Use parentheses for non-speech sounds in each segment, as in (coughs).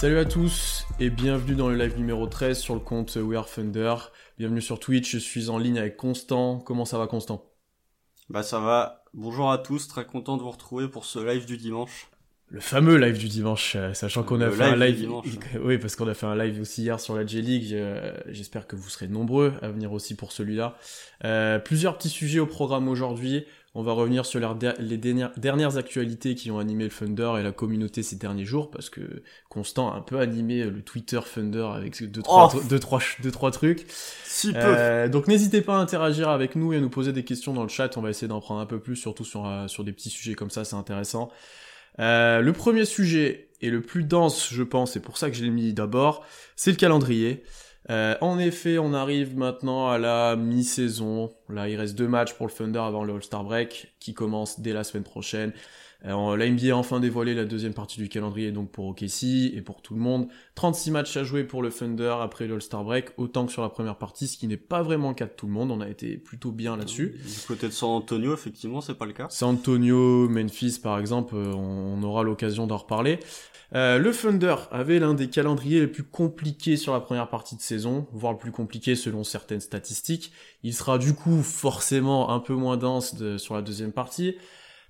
Salut à tous et bienvenue dans le live numéro 13 sur le compte We Are Thunder. Bienvenue sur Twitch, je suis en ligne avec Constant. Comment ça va Constant? Bah ça va. Bonjour à tous, très content de vous retrouver pour ce live du dimanche. Le fameux live du dimanche, euh, sachant qu'on a fait un live. (laughs) Oui, parce qu'on a fait un live aussi hier sur la J-League. J'espère que vous serez nombreux à venir aussi pour celui-là. Euh, plusieurs petits sujets au programme aujourd'hui. On va revenir sur les dernières actualités qui ont animé le Thunder et la communauté ces derniers jours, parce que Constant a un peu animé le Twitter Thunder avec deux, trois, oh deux, trois, deux, trois trucs. Si peu. Euh, donc n'hésitez pas à interagir avec nous et à nous poser des questions dans le chat, on va essayer d'en prendre un peu plus, surtout sur, euh, sur des petits sujets comme ça, c'est intéressant. Euh, le premier sujet, et le plus dense je pense, c'est pour ça que je l'ai mis d'abord, c'est le calendrier. Euh, en effet, on arrive maintenant à la mi-saison. Là, il reste deux matchs pour le Thunder avant le All-Star Break, qui commence dès la semaine prochaine. Euh, la NBA a enfin dévoilé la deuxième partie du calendrier, donc pour OKC et pour tout le monde. 36 matchs à jouer pour le Thunder après le All-Star Break, autant que sur la première partie, ce qui n'est pas vraiment le cas de tout le monde. On a été plutôt bien là-dessus. Du côté de San Antonio, effectivement, c'est pas le cas. San Antonio, Memphis, par exemple, euh, on aura l'occasion d'en reparler. Euh, le Thunder avait l'un des calendriers les plus compliqués sur la première partie de saison, voire le plus compliqué selon certaines statistiques. Il sera du coup forcément un peu moins dense sur la deuxième partie.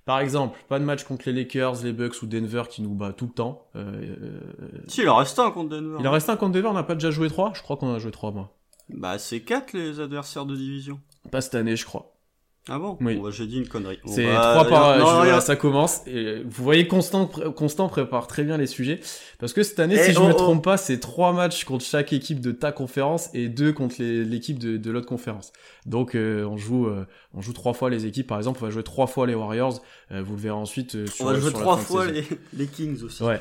Par exemple, pas de match contre les Lakers, les Bucks ou Denver qui nous bat tout le temps. Euh, euh, si, il en reste un contre Denver. Il en reste un contre Denver, on n'a pas déjà joué trois? Je crois qu'on a joué trois, moi. Bah, c'est quatre les adversaires de division. Pas cette année, je crois. Ah bon? Oui. Bah, j'ai dit une connerie. C'est trois par. Non, ça commence. Et vous voyez, Constant, Constant prépare très bien les sujets parce que cette année, si eh, je me oh, oh. trompe pas, c'est trois matchs contre chaque équipe de ta conférence et deux contre l'équipe de, de l'autre conférence. Donc euh, on joue, euh, on joue trois fois les équipes. Par exemple, on va jouer trois fois les Warriors. Euh, vous le verrez ensuite. sur, on va jouer trois fois les, les, Kings aussi. Ouais.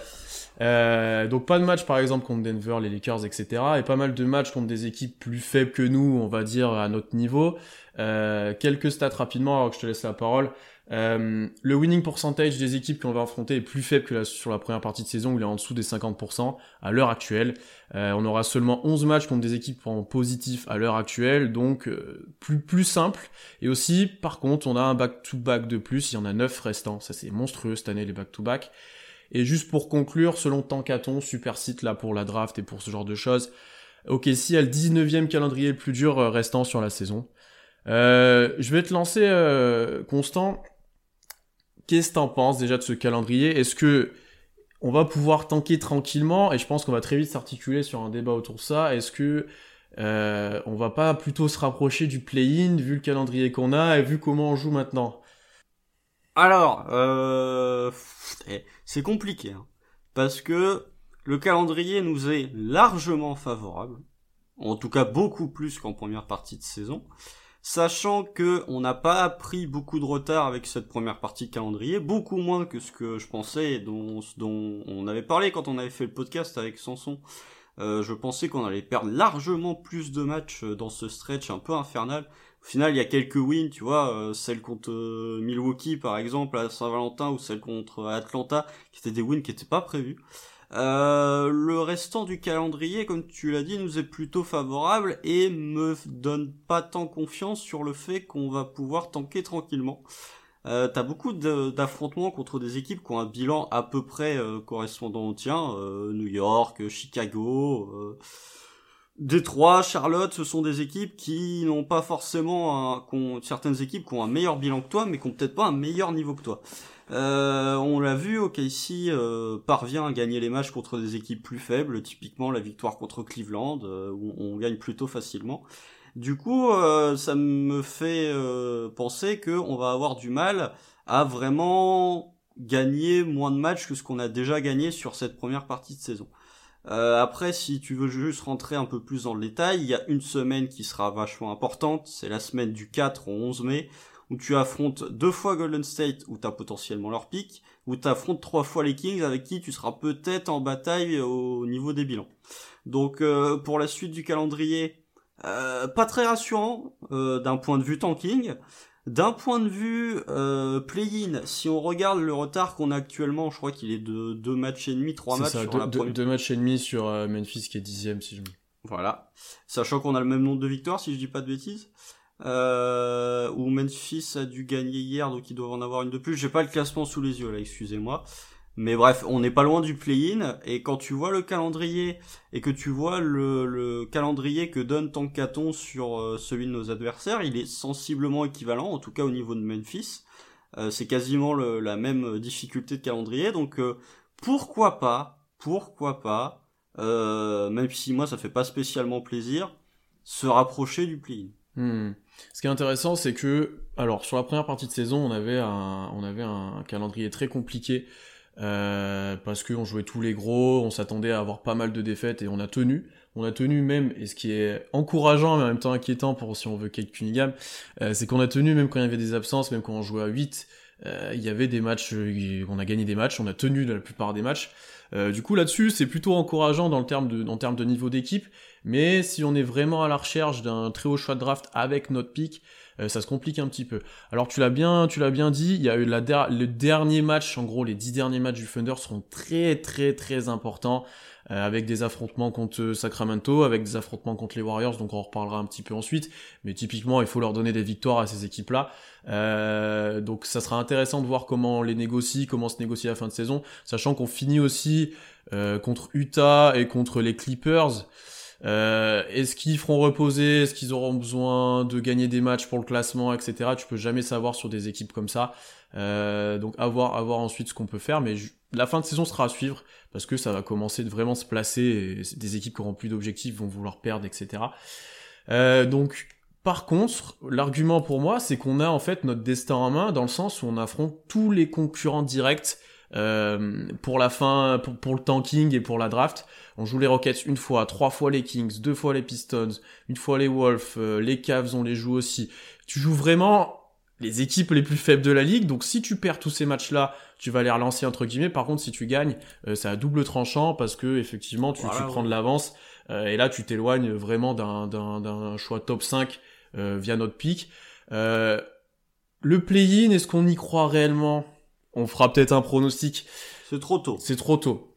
donc pas de match par exemple contre Denver, les Lakers, etc. Et pas mal de matchs contre des équipes plus faibles que nous, on va dire à notre niveau. Euh, quelques stats rapidement alors que je te laisse la parole. Euh, le winning percentage des équipes qu'on va affronter est plus faible que sur la première partie de saison où il est en dessous des 50% à l'heure actuelle. Euh, on aura seulement 11 matchs contre des équipes en positif à l'heure actuelle, donc plus plus simple. Et aussi, par contre, on a un back-to-back de plus, il y en a 9 restants. Ça c'est monstrueux cette année les back-to-back. Et juste pour conclure, selon Tankaton, super site là pour la draft et pour ce genre de choses, OKC a le 19e calendrier le plus dur restant sur la saison. Euh, je vais te lancer, euh, Constant. Qu'est-ce que t'en penses déjà de ce calendrier? Est-ce que on va pouvoir tanker tranquillement? Et je pense qu'on va très vite s'articuler sur un débat autour de ça. Est-ce que euh, on va pas plutôt se rapprocher du play-in vu le calendrier qu'on a et vu comment on joue maintenant? Alors, euh, eh, c'est compliqué hein, parce que le calendrier nous est largement favorable, en tout cas beaucoup plus qu'en première partie de saison sachant que on n'a pas pris beaucoup de retard avec cette première partie de calendrier, beaucoup moins que ce que je pensais et dont, dont on avait parlé quand on avait fait le podcast avec Sanson. Euh, je pensais qu'on allait perdre largement plus de matchs euh, dans ce stretch un peu infernal. Au final, il y a quelques wins, tu vois, euh, celle contre Milwaukee par exemple à Saint-Valentin ou celle contre Atlanta, qui étaient des wins qui n'étaient pas prévus. Euh, le restant du calendrier, comme tu l'as dit, nous est plutôt favorable et me donne pas tant confiance sur le fait qu'on va pouvoir tanker tranquillement. Euh, T'as beaucoup d'affrontements contre des équipes qui ont un bilan à peu près euh, correspondant au tien. Euh, New York, Chicago, Détroit, Charlotte, ce sont des équipes qui n'ont pas forcément un, certaines équipes qui ont un meilleur bilan que toi, mais qui ont peut-être pas un meilleur niveau que toi. Euh, on l'a vu, OKC euh, parvient à gagner les matchs contre des équipes plus faibles, typiquement la victoire contre Cleveland, euh, où on gagne plutôt facilement. Du coup, euh, ça me fait penser qu'on va avoir du mal à vraiment gagner moins de matchs que ce qu'on a déjà gagné sur cette première partie de saison. après, si tu veux juste rentrer un peu plus dans le détail, il y a une semaine qui sera vachement importante, c'est la semaine du 4 au 11 mai, où tu affrontes deux fois Golden State, où tu as potentiellement leur pic, où tu affrontes trois fois les Kings, avec qui tu seras peut-être en bataille au niveau des bilans. Donc euh, pour la suite du calendrier, euh, pas très rassurant euh, d'un point de vue tanking. D'un point de vue play-in, si on regarde le retard qu'on a actuellement, je crois qu'il est de deux matchs et demi, trois matchs sur la première... deux matchs et demi sur Memphis qui est dixième si je me... Voilà. Sachant qu'on a le même nombre de victoires, si je dis pas de bêtises euh, où Memphis a dû gagner hier, donc ils doivent en avoir une de plus. J'ai pas le classement sous les yeux là, excusez-moi. Mais bref, on n'est pas loin du play-in, et quand tu vois le calendrier, et que tu vois le, le calendrier que donne Tankaton sur euh, celui de nos adversaires, il est sensiblement équivalent, en tout cas au niveau de Memphis. Euh, c'est quasiment le, la même difficulté de calendrier, donc euh, pourquoi pas, pourquoi pas, même si moi ça fait pas spécialement plaisir, se rapprocher du play-in. Hmm. Ce qui est intéressant, c'est que, alors sur la première partie de saison, on avait un, on avait un calendrier très compliqué euh, parce qu'on jouait tous les gros, on s'attendait à avoir pas mal de défaites et on a tenu. On a tenu même, et ce qui est encourageant mais en même temps inquiétant pour si on veut Kate Cunningham, euh, c'est qu'on a tenu même quand il y avait des absences, même quand on jouait à 8, euh, il y avait des matchs, on a gagné des matchs, on a tenu la plupart des matchs. du coup là-dessus, c'est plutôt encourageant dans le terme de, en termes de niveau d'équipe, mais si on est vraiment à la recherche d'un très haut choix de draft avec notre pick, euh, ça se complique un petit peu. Alors tu l'as bien, tu l'as bien dit, il y a eu la le dernier match, en gros les dix derniers matchs du Thunder seront très très très importants. Euh, avec des affrontements contre Sacramento, avec des affrontements contre les Warriors, donc on en reparlera un petit peu ensuite, mais typiquement il faut leur donner des victoires à ces équipes-là. Euh, donc ça sera intéressant de voir comment on les négocie, comment se négocie la fin de saison, sachant qu'on finit aussi contre Utah et contre les Clippers. Euh, est-ce qu'ils feront reposer? Est-ce qu'ils auront besoin de gagner des matchs pour le classement, etc. Tu peux jamais savoir sur des équipes comme ça. Euh, donc à voir, à voir ensuite ce qu'on peut faire. Mais la fin de saison sera à suivre parce que ça va commencer de vraiment se placer. Des équipes qui auront plus d'objectifs vont vouloir perdre, etc. Euh, donc par contre, l'argument pour moi, c'est qu'on a en fait notre destin en main dans le sens où on affronte tous les concurrents directs euh, pour la fin, pour, pour, le tanking et pour la draft. On joue les Rockets une fois, trois fois les Kings, deux fois les Pistons, une fois les Wolves, euh, les Cavs on les joue aussi. Tu joues vraiment les équipes les plus faibles de la ligue, donc si tu perds tous ces matchs-là, tu vas les relancer entre guillemets. Par contre, si tu gagnes, euh, c'est à double tranchant parce que effectivement tu, tu prends de l'avance et là tu t'éloignes vraiment d'un choix top 5 via notre pick. le play-in, est-ce qu'on y croit réellement? On fera peut-être un pronostic. C'est trop tôt. C'est trop tôt.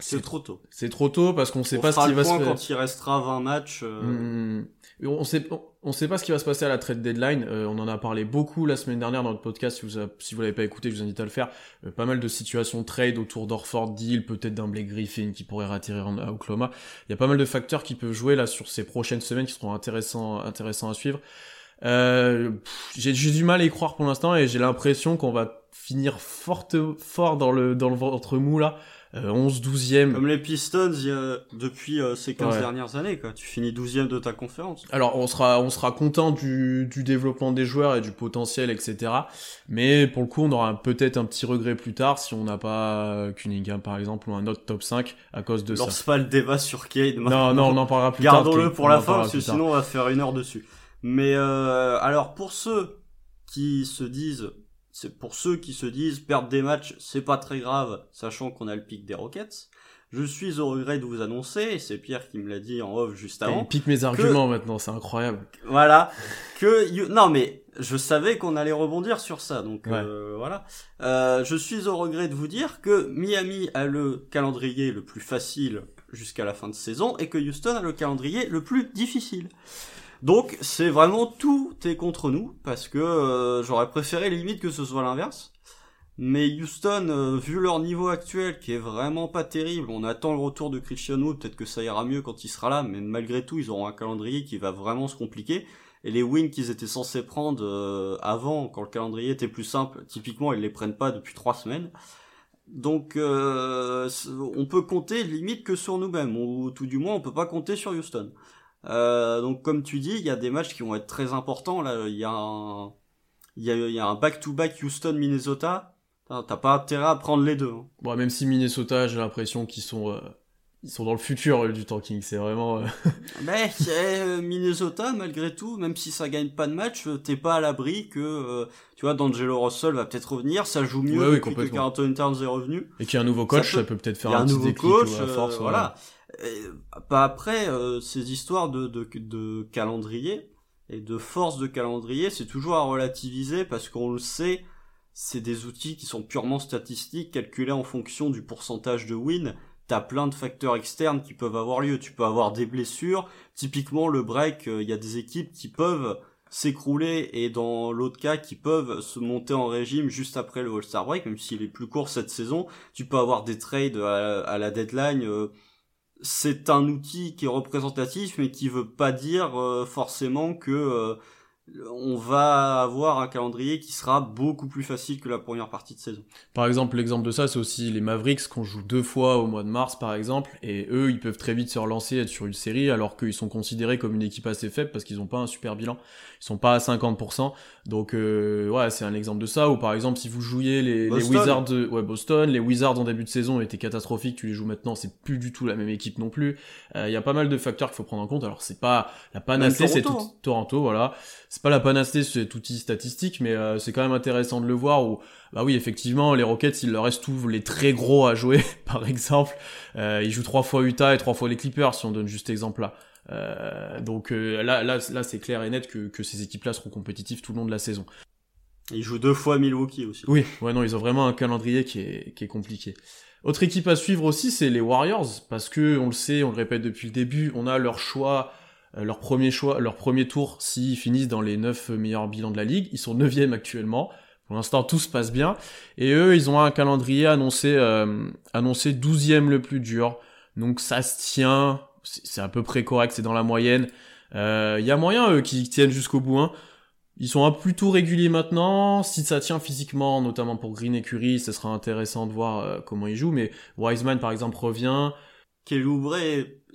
C'est trop tôt. C'est trop tôt parce qu'on sait pas ce qui va se passer. quand il restera 20 matchs. Euh. Mmh. On sait, on, sait pas ce qui va se passer à la trade deadline. Euh, on en a parlé beaucoup la semaine dernière dans le podcast. Si vous, si vous l'avez pas écouté, je vous invite à le faire. Euh, pas mal de situations trade autour d'Orford Deal, peut-être d'un Blake Griffin qui pourrait rattirer en, à Oklahoma. Il y a pas mal de facteurs qui peuvent jouer là sur ces prochaines semaines qui seront intéressants, intéressants à suivre. J'ai du mal à y croire pour l'instant et j'ai l'impression qu'on va finir fort, fort dans le, dans le ventre mou là. 11 12e. Comme les Pistons depuis euh, ces 15 dernières années quoi. Tu finis 12e de ta conférence. Alors on sera on sera content du, du développement des joueurs et du potentiel etc. Mais pour le coup on aura peut-être un petit regret plus tard si on n'a pas Cunningham par exemple ou un autre top 5 à cause de ça. pas le débat sur Cade. Non non on en parlera plus tard. Gardons-le pour la fin parce que sinon on va faire une heure dessus. Mais euh, alors pour ceux qui se disent, c'est pour ceux qui se disent perdre des matchs, c'est pas très grave, sachant qu'on a le pic des Rockets. Je suis au regret de vous annoncer, et c'est Pierre qui me l'a dit en off juste avant. Il pique mes arguments maintenant, c'est incroyable. Voilà, que non mais je savais qu'on allait rebondir sur ça, donc euh, voilà. Euh, je suis au regret de vous dire que Miami a le calendrier le plus facile jusqu'à la fin de saison et que Houston a le calendrier le plus difficile. Donc c'est vraiment tout est contre nous parce que euh, j'aurais préféré limite que ce soit l'inverse. Mais Houston, euh, vu leur niveau actuel qui est vraiment pas terrible, on attend le retour de Christian Wood, peut-être que ça ira mieux quand il sera là, mais malgré tout ils auront un calendrier qui va vraiment se compliquer. Et les wins qu'ils étaient censés prendre euh, avant, quand le calendrier était plus simple, typiquement ils les prennent pas depuis trois semaines. Donc on peut compter limite que sur nous-mêmes, ou tout du moins on peut pas compter sur Houston. Euh, donc comme tu dis, il y a des matchs qui vont être très importants. Là, il y a un, il y a, un back-to-back Houston-Minnesota. T'as pas intérêt à prendre les deux. Hein. Bon, même si Minnesota, j'ai l'impression qu'ils sont, euh, ils sont dans le futur du tanking. C'est vraiment. Euh, (laughs) Mais Minnesota, malgré tout, même si ça gagne pas de match, t'es pas à l'abri que, tu vois, D'Angelo Russell va peut-être revenir. Ça joue mieux depuis que Carl Towns est revenu. Et qu'il y a un nouveau coach, ça peut peut-être faire un, nouveau coach. force, voilà pas après euh, ces histoires de, de, de, calendrier et de force de calendrier, c'est toujours à relativiser parce qu'on le sait, c'est des outils qui sont purement statistiques, calculés en fonction du pourcentage de win. T'as plein de facteurs externes qui peuvent avoir lieu. Tu peux avoir des blessures. Typiquement, le break, il euh, y a des équipes qui peuvent s'écrouler et dans l'autre cas qui peuvent se monter en régime juste après le All-Star Break, même s'il est plus court cette saison, tu peux avoir des trades à, la deadline. Euh, c'est un outil qui est représentatif mais qui veut pas dire euh, forcément que euh, on va avoir un calendrier qui sera beaucoup plus facile que la première partie de saison. Par exemple, l'exemple de ça, c'est aussi les Mavericks qu'on joue deux fois au mois de mars, par exemple, et eux, ils peuvent très vite se relancer, être sur une série, alors qu'ils sont considérés comme une équipe assez faible parce qu'ils n'ont pas un super bilan. Ils sont pas à 50%. Donc, euh, ouais, c'est un exemple de ça. Ou par exemple, si vous jouiez les, les Wizards, de, ouais, Boston, les Wizards en début de saison étaient catastrophiques, tu les joues maintenant, c'est plus du tout la même équipe non plus. Euh, il y a pas mal de facteurs qu'il faut prendre en compte. Alors, c'est pas la panacée, c'est tout hein. Toronto, voilà c'est pas la panacée cet outil statistique, mais euh, c'est quand même intéressant de le voir où, bah oui, effectivement, les Rockets, il leur reste tous les très gros à jouer, (laughs) par exemple. Euh, ils jouent trois fois Utah et trois fois les Clippers, si on donne juste exemple là. Euh, donc euh, là, là, là, c'est clair et net que, que ces équipes-là seront compétitives tout le long de la saison. Ils jouent deux fois Milwaukee aussi. Oui, ouais, non, ils ont vraiment un calendrier qui est, qui est compliqué. Autre équipe à suivre aussi, c'est les Warriors, parce que on le sait, on le répète depuis le début, on a leur choix leur premier choix, leur premier tour, s'ils finissent dans les 9 meilleurs bilans de la ligue, ils sont 9 actuellement. Pour l'instant, tout se passe bien. Et eux, ils ont un calendrier annoncé, euh, annoncé 12e le plus dur. Donc ça se tient, c'est à peu près correct, c'est dans la moyenne. Il euh, y a moyen, eux, qu'ils tiennent jusqu'au bout. Hein. Ils sont un plutôt réguliers maintenant. Si ça tient physiquement, notamment pour Green et Curry, ce sera intéressant de voir euh, comment ils jouent. Mais Wiseman, par exemple, revient. Kelly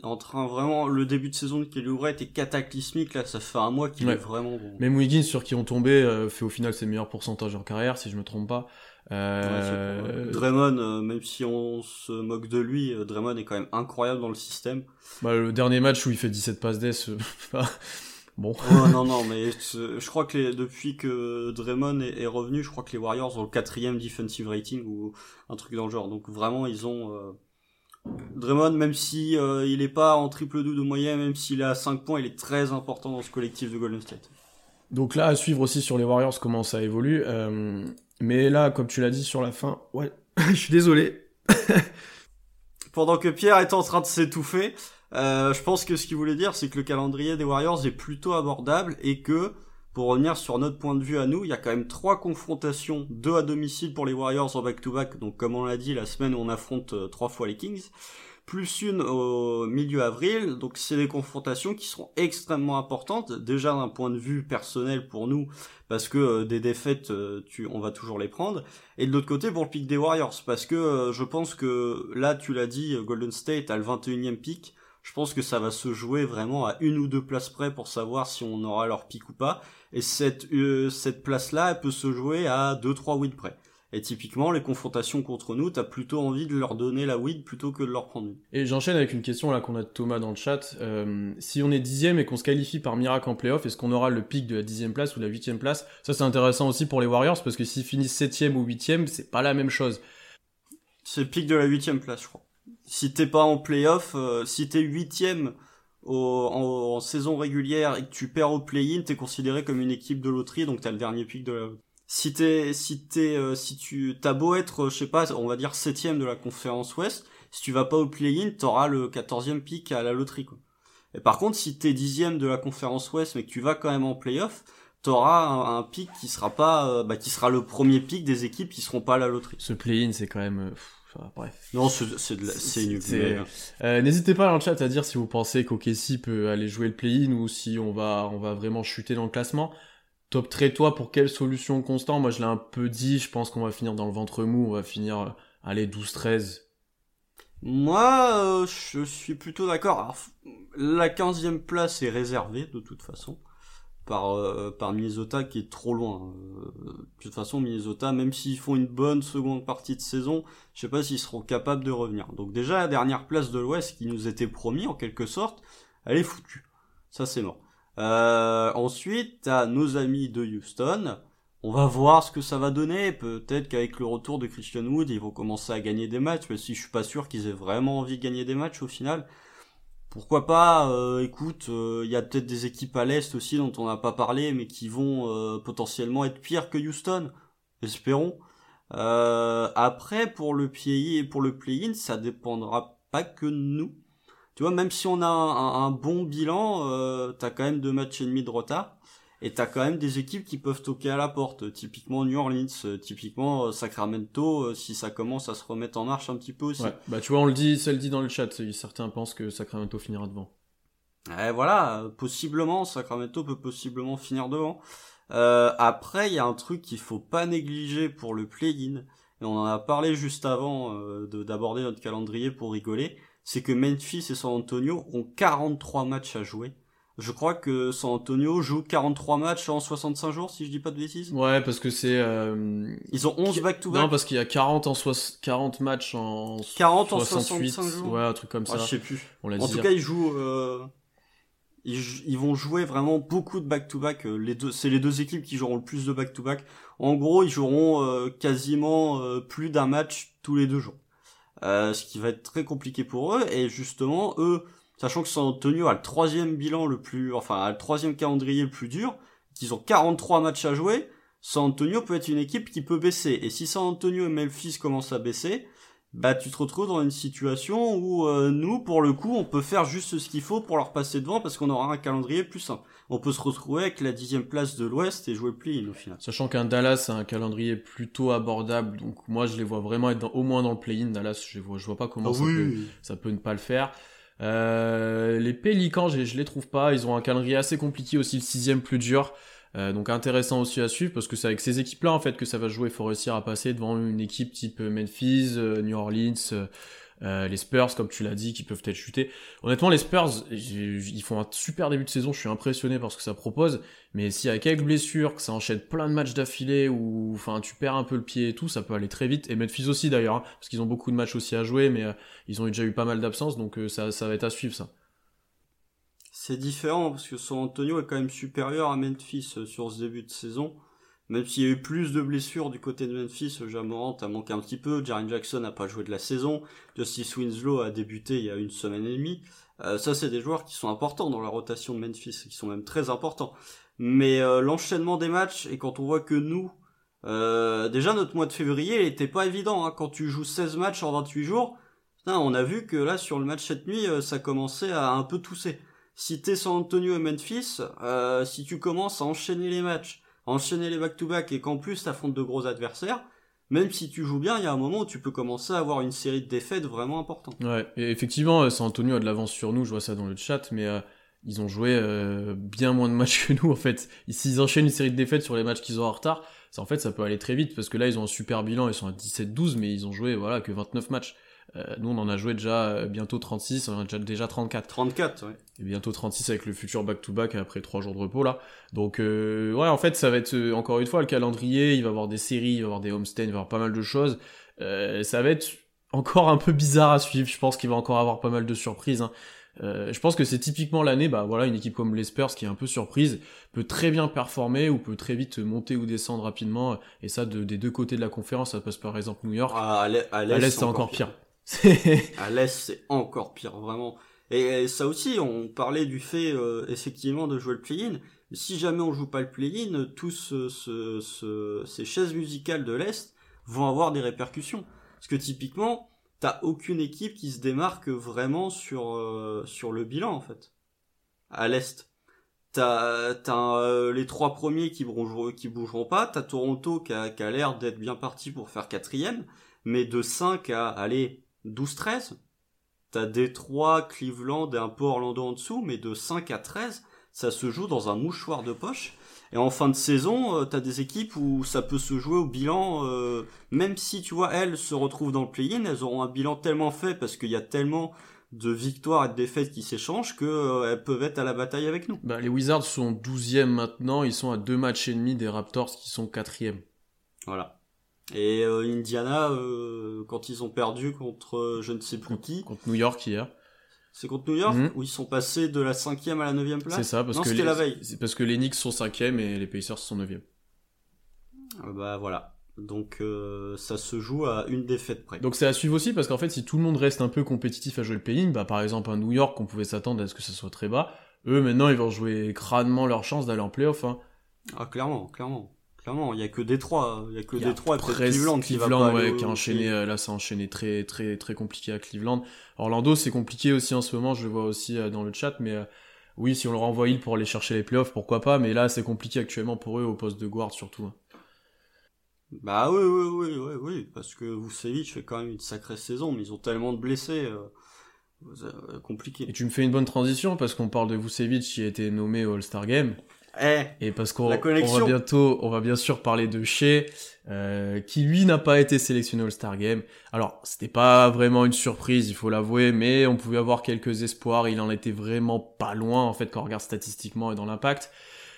en train vraiment le début de saison de Kelly Oubre était cataclysmique là ça fait un mois qu'il est vraiment bon. Même Wiggins sur qui ont tombé euh, fait au final ses meilleurs pourcentages en carrière si je me trompe pas. Euh... Draymond euh, même si on se moque de lui euh, Draymond est quand même incroyable dans le système. Bah, le dernier match où il fait 17 passes d'ess (laughs) bon. non (laughs) non mais je crois que les, depuis que Draymond est, est, revenu je crois que les Warriors ont le quatrième defensive rating ou un truc dans le genre donc vraiment ils ont Draymond, même si euh, il est pas en triple double de moyenne, même s'il est à 5 points, il est très important dans ce collectif de Golden State. Donc là, à suivre aussi sur les Warriors comment ça évolue. Euh, mais là, comme tu l'as dit sur la fin, ouais, (laughs) je suis désolé. (laughs) Pendant que Pierre est en train de s'étouffer, euh, je pense que ce qu'il voulait dire, c'est que le calendrier des Warriors est plutôt abordable et que pour revenir sur notre point de vue à nous, il y a quand même trois confrontations, deux à domicile pour les Warriors en back-to-back, donc comme on l'a dit, la semaine où on affronte euh, trois fois les Kings, plus une au milieu avril, donc c'est des confrontations qui seront extrêmement importantes, déjà d'un point de vue personnel pour nous, parce que euh, des défaites, euh, tu, on va toujours les prendre, et de l'autre côté pour le pic des Warriors, parce que je pense que là, tu l'as dit, Golden State a le 21e pic, je pense que ça va se jouer vraiment à une ou deux places près pour savoir si on aura leur pic ou pas. Et cette, euh, cette place-là, elle peut se jouer à 2-3 wins près. Et typiquement, les confrontations contre nous, t'as plutôt envie de leur donner la win plutôt que de leur prendre une. Et j'enchaîne avec une question là qu'on a de Thomas dans le chat. Euh, si on est dixième et qu'on se qualifie par miracle en playoff, est-ce qu'on aura le pic de la dixième place ou de la huitième place? Ça c'est intéressant aussi pour les Warriors parce que s'ils finissent septième ou huitième, c'est pas la même chose. C'est le pic de la huitième place, je crois. Si t'es pas en playoff, euh, si t'es huitième en, saison régulière et que tu perds au play-in, t'es considéré comme une équipe de loterie, donc t'as le dernier pic de la... Si t'es, si t'es, euh, si tu, t'as beau être, je sais pas, on va dire septième de la conférence Ouest, si tu vas pas au play-in, t'auras le quatorzième pic à la loterie, quoi. Et par contre, si t'es dixième de la conférence Ouest, mais que tu vas quand même en playoff, t'auras un, un pic qui sera pas, euh, bah, qui sera le premier pic des équipes qui seront pas à la loterie. Ce play-in, c'est quand même, bref. Non, c'est nul. Euh, N'hésitez pas dans le chat à dire si vous pensez qu'OKC peut aller jouer le play-in ou si on va, on va vraiment chuter dans le classement. Top toi pour quelle solution constant? Moi, je l'ai un peu dit. Je pense qu'on va finir dans le ventre mou. On va finir, euh, allez, 12-13. Moi, euh, je suis plutôt d'accord. La 15e place est réservée de toute façon par euh, par Minnesota qui est trop loin. Euh, de toute façon, Minnesota, même s'ils font une bonne seconde partie de saison, je sais pas s'ils seront capables de revenir. Donc déjà la dernière place de l'Ouest qui nous était promis en quelque sorte, elle est foutue. Ça c'est mort. Euh, ensuite, à nos amis de Houston. On va voir ce que ça va donner. Peut-être qu'avec le retour de Christian Wood, ils vont commencer à gagner des matchs, mais si je suis pas sûr qu'ils aient vraiment envie de gagner des matchs au final pourquoi pas euh, écoute il euh, y a peut-être des équipes à l'est aussi dont on n'a pas parlé mais qui vont euh, potentiellement être pires que Houston. Espérons. Après pour le play pour le play-in ça dépendra pas que nous. Tu vois même si on a un, bon bilan t'as quand même deux matchs et demi de retard Et t'as quand même des équipes qui peuvent toquer à la porte. Typiquement New Orleans, typiquement Sacramento, si ça commence à se remettre en marche un petit peu aussi. Ouais. Bah tu vois, on le dit, ça le dit dans le chat. Certains pensent que Sacramento finira devant. Et voilà, possiblement, Sacramento peut possiblement finir devant. Euh, après, il y a un truc qu'il faut pas négliger pour le play-in, et on en a parlé juste avant euh, d'aborder notre calendrier pour rigoler, c'est que Memphis et San Antonio ont 43 matchs à jouer. Je crois que San Antonio joue 43 matchs en 65 jours, si je dis pas de bêtises. Ouais, parce que c'est... Euh... Ils ont 11 back-to-back. Non, parce qu'il y a 40, en 40 matchs en 40 en 65 jours. Ouais, un truc comme ça. je sais plus. On en tout cas, ils jouent... Euh ils, vont jouer vraiment beaucoup de back-to-back. Euh, les deux, c'est les deux équipes qui joueront le plus de back-to-back. En gros, ils joueront euh, quasiment euh, plus d'un match tous les deux jours. ce qui va être très compliqué pour eux. Et justement, eux, sachant que San Antonio a le troisième bilan le plus, enfin, a le troisième calendrier le plus dur, qu'ils ont 43 matchs à jouer, San Antonio peut être une équipe qui peut baisser. Et si San Antonio et Memphis commencent à baisser, bah tu te retrouves dans une situation où euh, nous, pour le coup, on peut faire juste ce qu'il faut pour leur passer devant parce qu'on aura un calendrier plus simple. On peut se retrouver avec la dixième place de l'Ouest et jouer le play-in au final. Sachant qu'un Dallas a un calendrier plutôt abordable, donc moi je les vois vraiment être au moins dans le play-in. Dallas, je vois, je vois pas comment ah ça, peut, ça, peut, ne pas le faire. Euh, les Pélicans, je, les trouve pas. Ils ont un calendrier assez compliqué aussi, le sixième plus dur. Euh, donc intéressant aussi à suivre parce que c'est avec ces équipes-là en fait que ça va jouer. Il faut réussir à passer devant une équipe type Memphis, euh, New Orleans, euh, les Spurs comme tu l'as dit qui peuvent être chutés. Honnêtement les Spurs ils font un super début de saison. Je suis impressionné par ce que ça propose. Mais s'il y a quelques blessures, que ça enchaîne plein de matchs d'affilée ou enfin tu perds un peu le pied et tout, ça peut aller très vite. Et Memphis aussi d'ailleurs hein, parce qu'ils ont beaucoup de matchs aussi à jouer, mais ils ont déjà eu pas mal d'absences donc ça ça va être à suivre ça c'est différent parce que San Antonio est quand même supérieur à Memphis euh, sur ce début de saison. Même s'il y a eu plus de blessures du côté de Memphis, Jamorant a manqué un petit peu, Jaren Jackson n'a pas joué de la saison, Justice Winslow a débuté il y a une semaine et demie. Euh, ça, c'est des joueurs qui sont importants dans la rotation de Memphis, qui sont même très importants. Mais euh, l'enchaînement des matchs, et quand on voit que nous, déjà notre mois de février, il était pas évident. Hein, quand tu joues 16 matchs en 28 jours, on a vu que là, sur le match cette nuit, ça commençait à un peu tousser si t'es San Antonio et Memphis, euh, si tu commences à enchaîner les matchs, enchaîner les back-to-back et qu'en plus t'affrontes de gros adversaires, même si tu joues bien, il y a un moment où tu peux commencer à avoir une série de défaites vraiment importantes. Ouais, et effectivement, euh, San Antonio a de l'avance sur nous, je vois ça dans le chat, mais euh, ils ont joué bien moins de matchs (laughs) que nous en fait. S'ils enchaînent une série de défaites sur les matchs qu'ils ont en retard, ça en fait ça peut aller très vite parce que là ils ont un super bilan, ils sont à 17-12, mais ils ont joué voilà que 29 matchs. Euh, nous, on en a joué déjà euh, bientôt 36, on en a déjà, déjà 34. 34, ouais. Et bientôt 36 avec le futur back-to-back après 3 jours de repos, là. Donc, euh, ouais, en fait, ça va être, encore une fois, le calendrier, il va y avoir des séries, il va y avoir des homestands, il va y avoir pas mal de choses. ça va être encore un peu bizarre à suivre, je pense qu'il va encore avoir pas mal de surprises. Hein. je pense que c'est typiquement l'année, bah voilà, une équipe comme les Spurs qui est un peu surprise peut très bien performer ou peut très vite monter ou descendre rapidement. Et ça, des deux côtés de la conférence, ça passe par exemple New York. Ah, à l'est, c'est encore pire. À l'Est, c'est encore pire, vraiment. Et ça aussi, on parlait du fait, euh, effectivement, de jouer le play-in. Si jamais on joue pas le play-in, tous ce, ces chaises musicales de l'Est vont avoir des répercussions. Parce que typiquement, t'as aucune équipe qui se démarque vraiment sur, euh, sur le bilan, en fait. À l'Est. T'as, t'as euh, les trois premiers qui bougeront, qui bougeront pas. T'as Toronto qui a, qui a l'air d'être bien parti pour faire quatrième. Mais de 5 à, aller 12-13. T'as Détroit, Cleveland et un peu Orlando en dessous, mais de 5 à 13, ça se joue dans un mouchoir de poche. Et en fin de saison, euh, t'as des équipes où ça peut se jouer au bilan, euh, même si tu vois, elles se retrouvent dans le play-in, elles auront un bilan tellement fait parce qu'il y a tellement de victoires et de défaites qui s'échangent qu'elles euh, peuvent être à la bataille avec nous. Bah, les Wizards sont 12e maintenant, ils sont à deux matchs et demi des Raptors qui sont 4e. Voilà. Et euh, Indiana, euh, quand ils ont perdu contre euh, je ne sais plus qui. Contre New York hier. C'est contre New York mhm. où ils sont passés de la cinquième à la neuvième place? C'est ça, parce que c'était la veille. Parce que les Knicks sont cinquième et les Pacers sont neuvième. bah voilà. Donc ça se joue à une défaite près. Donc c'est à suivre aussi parce qu'en fait si tout le monde reste un peu compétitif à jouer le play bah par exemple un New York on pouvait s'attendre à ce que ça soit très bas, eux maintenant ils vont jouer crânement leur chance d'aller en playoff. Hein. Ah clairement, clairement. Clairement, il y a que Détroit, il y a que Détroit et Cleveland qui va pas ouais, qui a enchaîné euh, là ça a enchaîné très très très compliqué à Cleveland. Orlando, c'est compliqué aussi en ce moment, je le vois aussi euh, dans le chat mais euh, oui, si on leur envoie il pour aller chercher les playoffs, pourquoi pas, mais là, c'est compliqué actuellement pour eux au poste de guard surtout. hein. Bah oui, oui, oui, oui, oui, parce que Vucevic fait quand même une sacrée saison, mais ils ont tellement de blessés, euh, compliqué. Et tu me fais une bonne transition parce qu'on parle de Vucevic qui a été nommé au All-Star Game. Eh, Et parce qu'on on va bientôt, on va bien sûr parler de Shea, euh, qui lui n'a pas été sélectionné au All-Star Game. Alors, c'était pas vraiment une surprise, il faut l'avouer, mais on pouvait avoir quelques espoirs. Il en était vraiment pas loin, en fait, quand on regarde statistiquement et dans l'impact.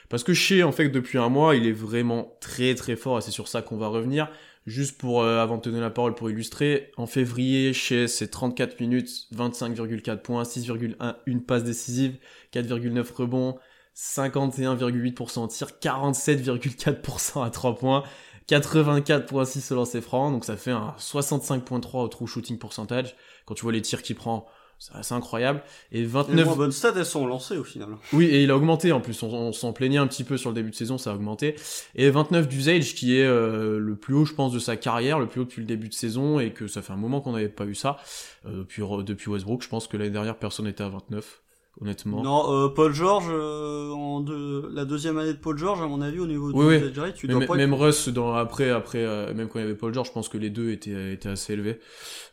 Parce que Shea, en fait, depuis un mois, il est vraiment très très fort, et c'est sur ça qu'on va revenir. Juste pour, euh, avant de te donner la parole pour illustrer, en février, Shea, c'est 34 minutes, 25,4 points, 6,1, une passe décisive, 4,9 rebonds, 51,8% au tir, 47,4% à 3 points, 84,6 au lancer franc, donc ça fait un 65,3 au true shooting percentage. Quand tu vois les tirs qu'il prend, c'est assez incroyable. Et les 29, moins bonnes stats, elles sont lancées au final. oui, et il a augmenté en plus. On, on s'en plaignait un petit peu sur le début de saison, ça a augmenté. Et 29 d'usage, qui est euh, le plus haut, je pense, de sa carrière, le plus haut depuis le début de saison, et que ça fait un moment qu'on n'avait pas eu ça. Euh, depuis, depuis Westbrook, je pense que l'année dernière, personne n'était à 29, honnêtement. Non, euh, Paul George, euh, en deux- la deuxième année de Paul George, à mon avis, au niveau de oui. rate, tu dois pas même être- Russ, dans, après, après euh, même quand il y avait Paul George, je pense que les deux étaient, étaient assez élevés.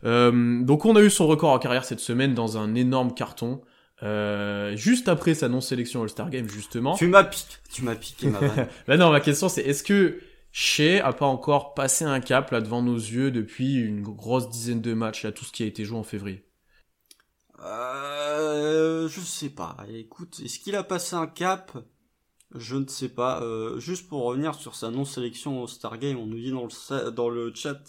Euh, donc on a eu son record en carrière cette semaine dans un énorme carton. Euh, juste après sa non-sélection All-Star Game, justement. Tu m'as piqué, tu m'as piqué ma. (laughs) Bah non, ma question c'est est-ce que Shea a pas encore passé un cap là devant nos yeux depuis une grosse dizaine de matchs, là, tout ce qui a été joué en février? Euh, je sais pas. Écoute, est-ce qu'il a passé un cap? Je ne sais pas. Euh, juste pour revenir sur sa non-sélection au Star Game, on nous dit dans le, chat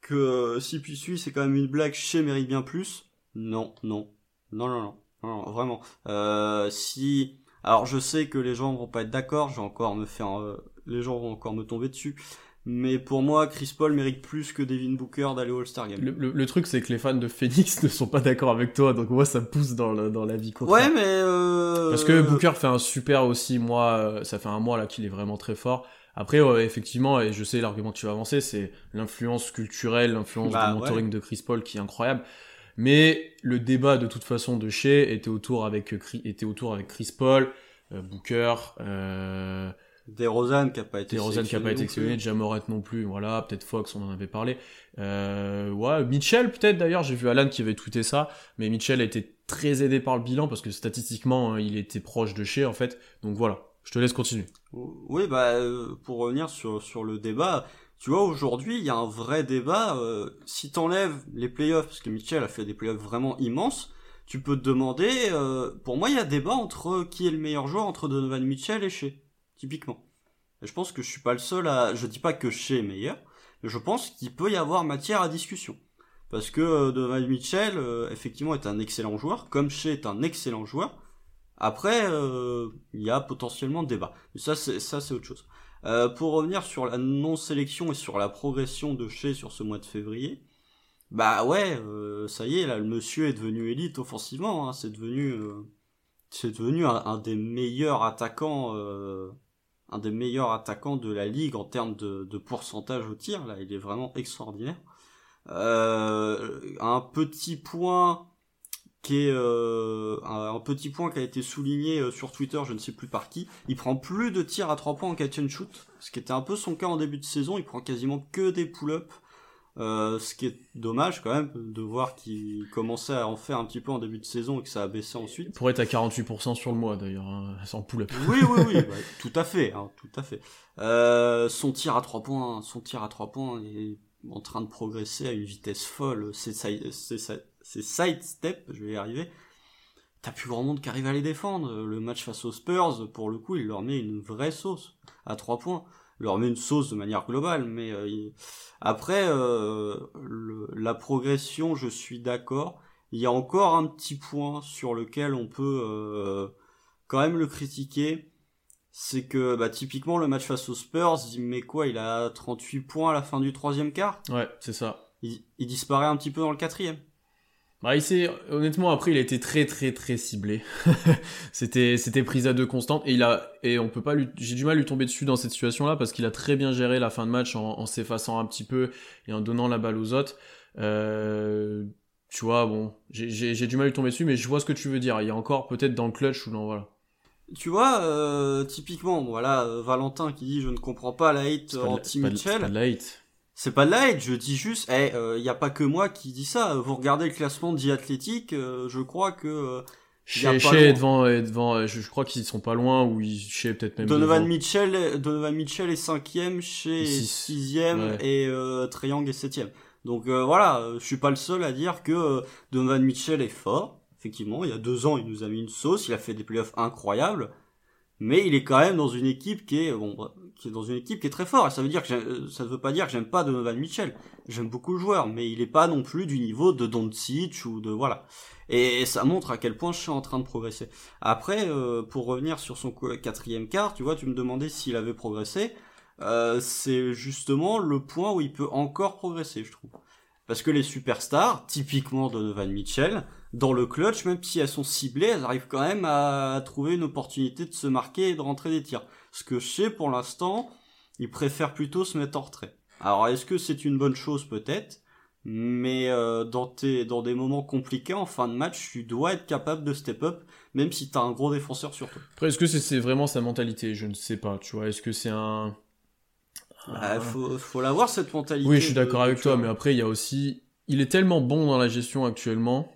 que euh, si puis suit, c'est quand même une blague. Chez mérite bien plus. Non, non, non, non, non, vraiment. Euh, si, alors je sais que les gens vont pas être d'accord. Je vais encore me faire, euh, les gens vont encore me tomber dessus. Mais pour moi, Chris Paul mérite plus que Devin Booker d'aller au All-Star Game. le, le- le truc c'est que les fans de Phoenix (laughs) ne sont pas d'accord avec toi, donc moi ça me pousse dans, le- dans la vie contraire. Ouais, mais euh... Parce que Booker fait un super aussi mois, euh, ça fait un mois là qu'il est vraiment très fort. Après, ouais, effectivement, et je sais l'argument que tu vas avancer, c'est l'influence culturelle, l'influence Bah, du mentoring de Chris Paul qui est incroyable. Mais le débat de toute façon de Shea était autour avec, euh, Chris- était autour avec Chris Paul, euh, Booker, euh, DeRozan qui a pas été DeRozan qui a pas été sélectionné, Jamorant non plus, voilà, peut-être Fox, on en avait parlé. Euh, ouais, Mitchell peut-être d'ailleurs, j'ai vu Alan qui avait tweeté ça, mais Mitchell a été très aidé par le bilan parce que statistiquement, hein, il était proche de Shea en fait. Donc voilà, je te laisse continuer. Oui, bah euh, pour revenir sur sur le débat, tu vois aujourd'hui il y a un vrai débat. euh, si t'enlèves les playoffs, parce que Mitchell a fait des playoffs vraiment immenses, tu peux te demander. euh, pour moi, il y a débat entre qui est le meilleur joueur entre Donovan Mitchell et Shea, typiquement. Et je pense que je suis pas le seul à. Je dis pas que Shea est meilleur, mais je pense qu'il peut y avoir matière à discussion. Parce que euh, Donovan Mitchell, euh, effectivement, est un excellent joueur, comme Shea est un excellent joueur. Après, euh, il y a potentiellement débat. Mais ça, c'est ça, c'est autre chose. Euh, pour revenir sur la non-sélection et sur la progression de Shea sur ce mois de février, bah ouais, euh, ça y est, là, le monsieur est devenu élite offensivement. Hein, c'est devenu, euh, c'est devenu un, un des meilleurs attaquants, euh, un des meilleurs attaquants de la ligue en termes de, pourcentage au tir. Là, il est vraiment extraordinaire. Euh, un petit point qui euh, petit point qui a été souligné euh, sur Twitter, je ne sais plus par qui. Il prend plus de tirs à trois points en catch and shoot, ce qui était un peu son cas en début de saison. Il prend quasiment que des pull-ups, euh, ce qui est dommage quand même de voir qu'il commençait à en faire un petit peu en début de saison et que ça a baissé ensuite. Pour être à 48% sur le mois d'ailleurs, hein, sans pull-up. Oui, oui, oui, bah, (laughs) tout à fait, hein, tout à fait. Euh, son tir à trois points, son tir à trois points est en train de progresser à une vitesse folle. C'est side, side- c'est side step, je vais y arriver. T'as plus grand monde qui arrive à les défendre. Le match face aux Spurs, pour le coup, il leur met une vraie sauce à trois points. Leur met une sauce de manière globale, mais euh, il- après euh, le- la progression, je suis d'accord. Il y a encore un petit point sur lequel on peut euh, quand même le critiquer, c'est que bah, typiquement le match face aux Spurs, il met quoi? Il a 38 points à la fin du troisième quart? Ouais, c'est ça. Il, il disparaît un petit peu dans le quatrième. Bah, il s'est, honnêtement, après, il a été très, très, très ciblé. (laughs) c'était, c'était prise à deux constante. Et il a, et on peut pas lui, j'ai du mal à lui tomber dessus dans cette situation-là parce qu'il a très bien géré la fin de match en, en s'effaçant un petit peu et en donnant la balle aux autres. Euh, tu vois, bon, j'ai, j'ai, j'ai du mal à lui tomber dessus, mais je vois ce que tu veux dire. Il y a encore peut-être dans le clutch ou dans, voilà. tu vois, euh, typiquement, voilà, euh, Valentin qui dit je ne comprends pas la hate anti-Mitchell. C'est pas de la je dis juste, il eh, euh, y a pas que moi qui dis ça. Vous regardez le classement d'Iathlétique, euh, je crois que chez, chez devant, devant je, crois qu'ils sont pas loin ou ils chez peut-être même Donovan Mitchell Donovan Mitchell est cinquième chez sixième et euh, Triangle est septième. Donc voilà je suis pas le seul à dire que Donovan Mitchell est fort. Effectivement, il y a deux ans, il nous a mis une sauce, il a fait des playoffs incroyables, mais il est quand même dans une équipe qui est bon, qui est dans une équipe qui est très forte. Et ça veut dire que euh, ça ne veut pas dire que j'aime pas Donovan Mitchell. J'aime beaucoup le joueur, mais il est pas non plus du niveau de Doncic ou de voilà. Et ça montre à quel point je suis en train de progresser. Après, euh, pour revenir sur son quatrième quart, tu vois, tu me demandais s'il avait progressé. Euh, c'est justement le point où il peut encore progresser, je trouve. Parce que les superstars, typiquement Donovan Mitchell, dans le clutch, même si elles sont ciblées, elles arrivent quand même à trouver une opportunité de se marquer et de rentrer des tirs. Ce que je sais pour l'instant, ils préfèrent plutôt se mettre en retrait. Alors est-ce que c'est une bonne chose? Peut-être mais euh, dans, des moments compliqués en fin de match, tu dois être capable de step up, même si tu as un gros défenseur sur toi. Après, est-ce que c'est vraiment sa mentalité? Je ne sais pas, tu vois. Est-ce que c'est un... Bah, faut, faut l'avoir cette mentalité. Oui, je suis d'accord avec toi, mais après, il y a aussi... Il est tellement bon dans la gestion actuellement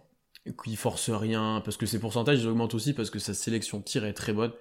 qu'il force rien, parce que ses pourcentages ils augmentent aussi parce que sa sélection tir est très bonne,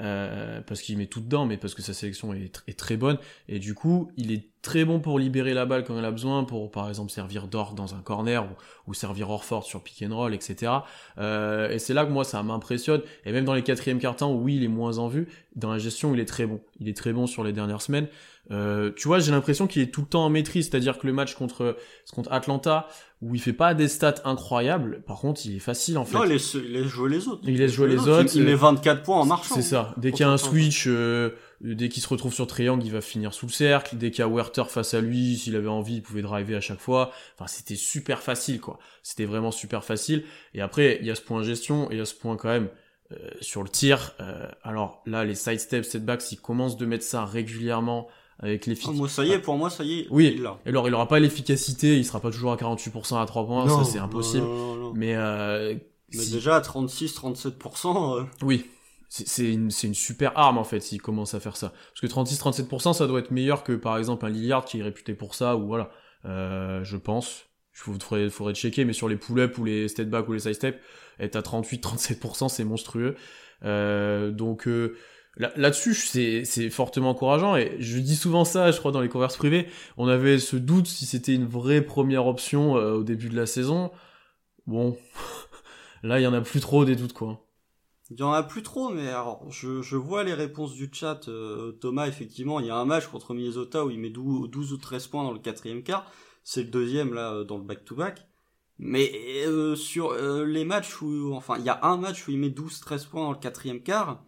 euh, parce qu'il met tout dedans, mais parce que sa sélection est, est, très bonne, et du coup il est très bon pour libérer la balle quand il a besoin, pour par exemple servir d'or dans un corner ou, ou servir Orford sur pick and roll, etc. Euh, et c'est là que moi ça m'impressionne, et même dans les quatrièmes cartons, oui il est moins en vue, dans la gestion il est très bon, il est très bon sur les dernières semaines. Euh, tu vois, j'ai l'impression qu'il est tout le temps en maîtrise, c'est-à-dire que le match contre contre Atlanta, où il fait pas des stats incroyables, par contre, il est facile en fait. Non, il laisse, il laisse jouer les autres. Il laisse jouer les, autres. Il met 24 points en marchant. C'est ça. Dès qu'il y a un switch, euh, dès qu'il se retrouve sur triangle, il va finir sous le cercle. Dès qu'il y a Werther face à lui, s'il avait envie, il pouvait driver à chaque fois. Enfin, c'était super facile, quoi. C'était vraiment super facile. Et après, il y a ce point gestion et il y a ce point quand même. Euh, sur le tir, euh, alors là, les side steps, setbacks, ils commencent de mettre ça régulièrement avec l'efficacité. Ah, moi, ça y est, pour moi, ça y est. Oui. Il alors, il aura pas l'efficacité, il sera pas toujours à 48% à 3 points, ça c'est impossible. mais, euh, mais déjà à 36-37%. Euh... Oui. C'est une, une super arme en fait s'il commence à faire ça. Parce que 36-37% ça doit être meilleur que par exemple un Lillard qui est réputé pour ça ou voilà. Euh, je pense. Il faudrait, faudrait checker, mais sur les pull-up ou les step back ou les side step, être à 38-37% c'est monstrueux. Euh, donc euh, Là-dessus, c'est fortement encourageant et je dis souvent ça, je crois, dans les converses privées. On avait ce doute si c'était une vraie première option euh, au début de la saison. Bon, (laughs) là, il y en a plus trop des doutes, quoi. Il y en a plus trop, mais alors, je, je vois les réponses du chat. Euh, Thomas, effectivement, il y a un match contre Minnesota où il met 12, 12 ou 13 points dans le quatrième quart. C'est le deuxième, là, euh, dans le back-to-back. Mais sur les matchs où... Enfin, il y a un match où il met 12-13 points dans le quatrième quart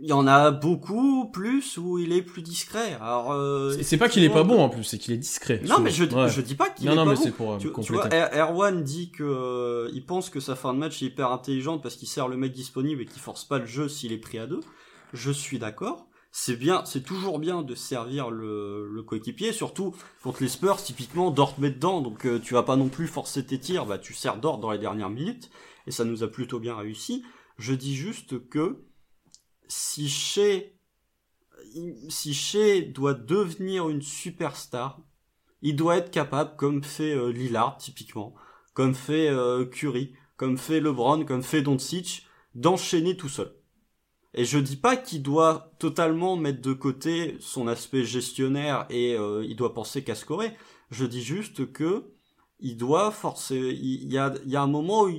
il y en a beaucoup plus où il est plus discret. Alors euh, c'est pas qu'il est pas bon en plus, c'est qu'il est discret. Non mais je je dis pas qu'il est non, pas mais bon. Pour, euh, tu, tu, vois, Erwan dit que euh, il pense que sa fin de match est hyper intelligente parce qu'il sert le mec disponible et qu'il force pas le jeu s'il est pris à deux. Je suis d'accord. C'est bien, c'est toujours bien de servir le, le coéquipier, surtout contre les Spurs. Typiquement, Dort met dedans, donc euh, tu vas pas non plus forcer tes tirs. Bah tu sers Dort dans les dernières minutes et ça nous a plutôt bien réussi. Je dis juste que si Shea, si Shea doit devenir une superstar, il doit être capable, comme fait euh, Lillard typiquement, comme fait euh, Curry, comme fait LeBron, comme fait Doncic, d'enchaîner tout seul. Et je dis pas qu'il doit totalement mettre de côté son aspect gestionnaire et euh, il doit penser qu'à scorer. Je dis juste que il doit forcer. Il y a, y a un moment où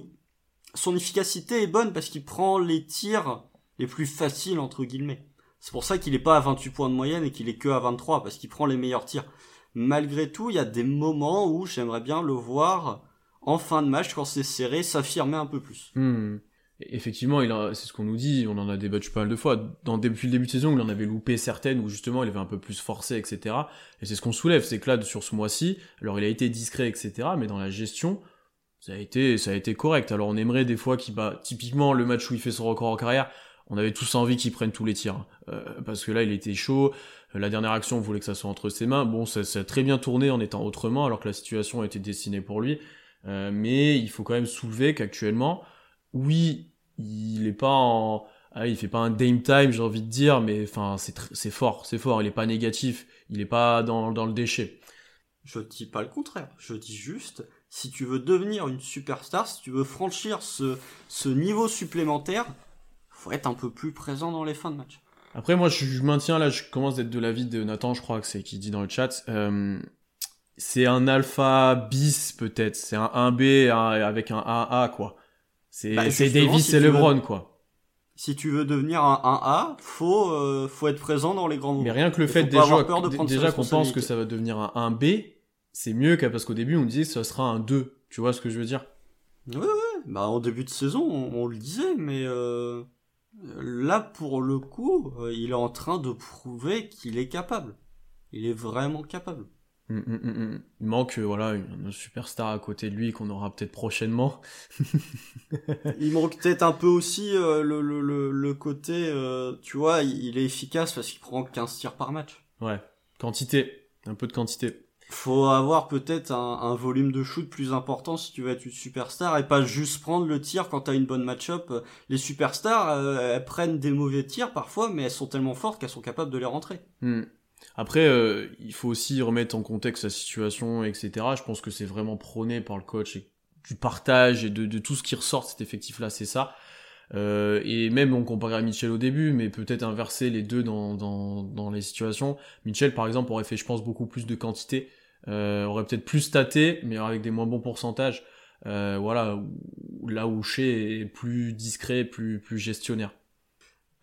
son efficacité est bonne parce qu'il prend les tirs les plus faciles entre guillemets. C'est pour ça qu'il est pas à 28 points de moyenne et qu'il est que à 23 parce qu'il prend les meilleurs tirs. Malgré tout, il y a des moments où j'aimerais bien le voir en fin de match quand c'est serré s'affirmer un peu plus. Hmm. Effectivement, il c'est ce qu'on nous dit, on en a débattu pas mal de fois. Dans, depuis le début de saison, il en avait loupé certaines où justement il avait un peu plus forcé, etc. Et c'est ce qu'on soulève, c'est que là, sur ce mois-ci, alors il a été discret, etc. Mais dans la gestion, ça a été, ça a été correct. Alors on aimerait des fois qu'il bat, typiquement le match où il fait son record en carrière, on avait tous envie qu'il prenne tous les tirs. Hein. Euh, parce que là, il était chaud. La dernière action, on voulait que ça soit entre ses mains. Bon, ça, ça a très bien tourné en étant autrement, alors que la situation a été dessinée pour lui. Euh, mais il faut quand même soulever qu'actuellement, oui, il est pas en... ah, il fait pas un Dame Time, j'ai envie de dire, mais enfin, c'est c'est fort, c'est fort. Il est pas négatif, il est pas dans, dans le déchet. Je dis pas le contraire. Je dis juste, si tu veux devenir une superstar, si tu veux franchir ce, ce niveau supplémentaire, faut être un peu plus présent dans les fins de match. Après, moi, je, maintiens là, je commence d'être de l'avis de Nathan, je crois que c'est qui dit dans le chat. Euh, c'est un alpha bis peut-être, c'est un 1B avec un AA quoi. C'est bah, Davis et LeBron quoi si tu veux devenir un 1A, faut euh, faut être présent dans les grands moments. Mais rien que le fait déjà, déjà qu'on pense que ça va devenir un 1B, c'est mieux qu'à parce qu'au début on disait que ça sera un 2. Tu vois ce que je veux dire? Ouais ouais. Bah en début de saison on, le disait, mais euh, là pour le coup, euh, il est en train de prouver qu'il est capable. Il est vraiment capable. Hum, hum, hum, il manque voilà une, superstar à côté de lui qu'on aura peut-être prochainement. (laughs) (laughs) il manque peut-être un peu aussi euh, le, le, le, côté, euh, tu vois, il, est efficace parce qu'il prend 15 tirs par match. Ouais, quantité, un peu de quantité. Faut avoir peut-être un, volume de shoot plus important si tu veux être une superstar et pas juste prendre le tir quand t'as une bonne match-up. Les superstars, euh, elles prennent des mauvais tirs parfois, mais elles sont tellement fortes qu'elles sont capables de les rentrer. Après, euh, il faut aussi remettre en contexte la situation, etc. Je pense que c'est vraiment prôné par le coach et du partage et de, tout ce qui ressort de cet effectif-là, c'est ça. Euh, et même on comparait à Mitchell au début, mais peut-être inverser les deux dans, les situations. Mitchell, par exemple, aurait fait, je pense, beaucoup plus de quantité, euh, aurait peut-être plus staté, mais avec des moins bons pourcentages. voilà, là où Shea est plus discret, plus, plus gestionnaire.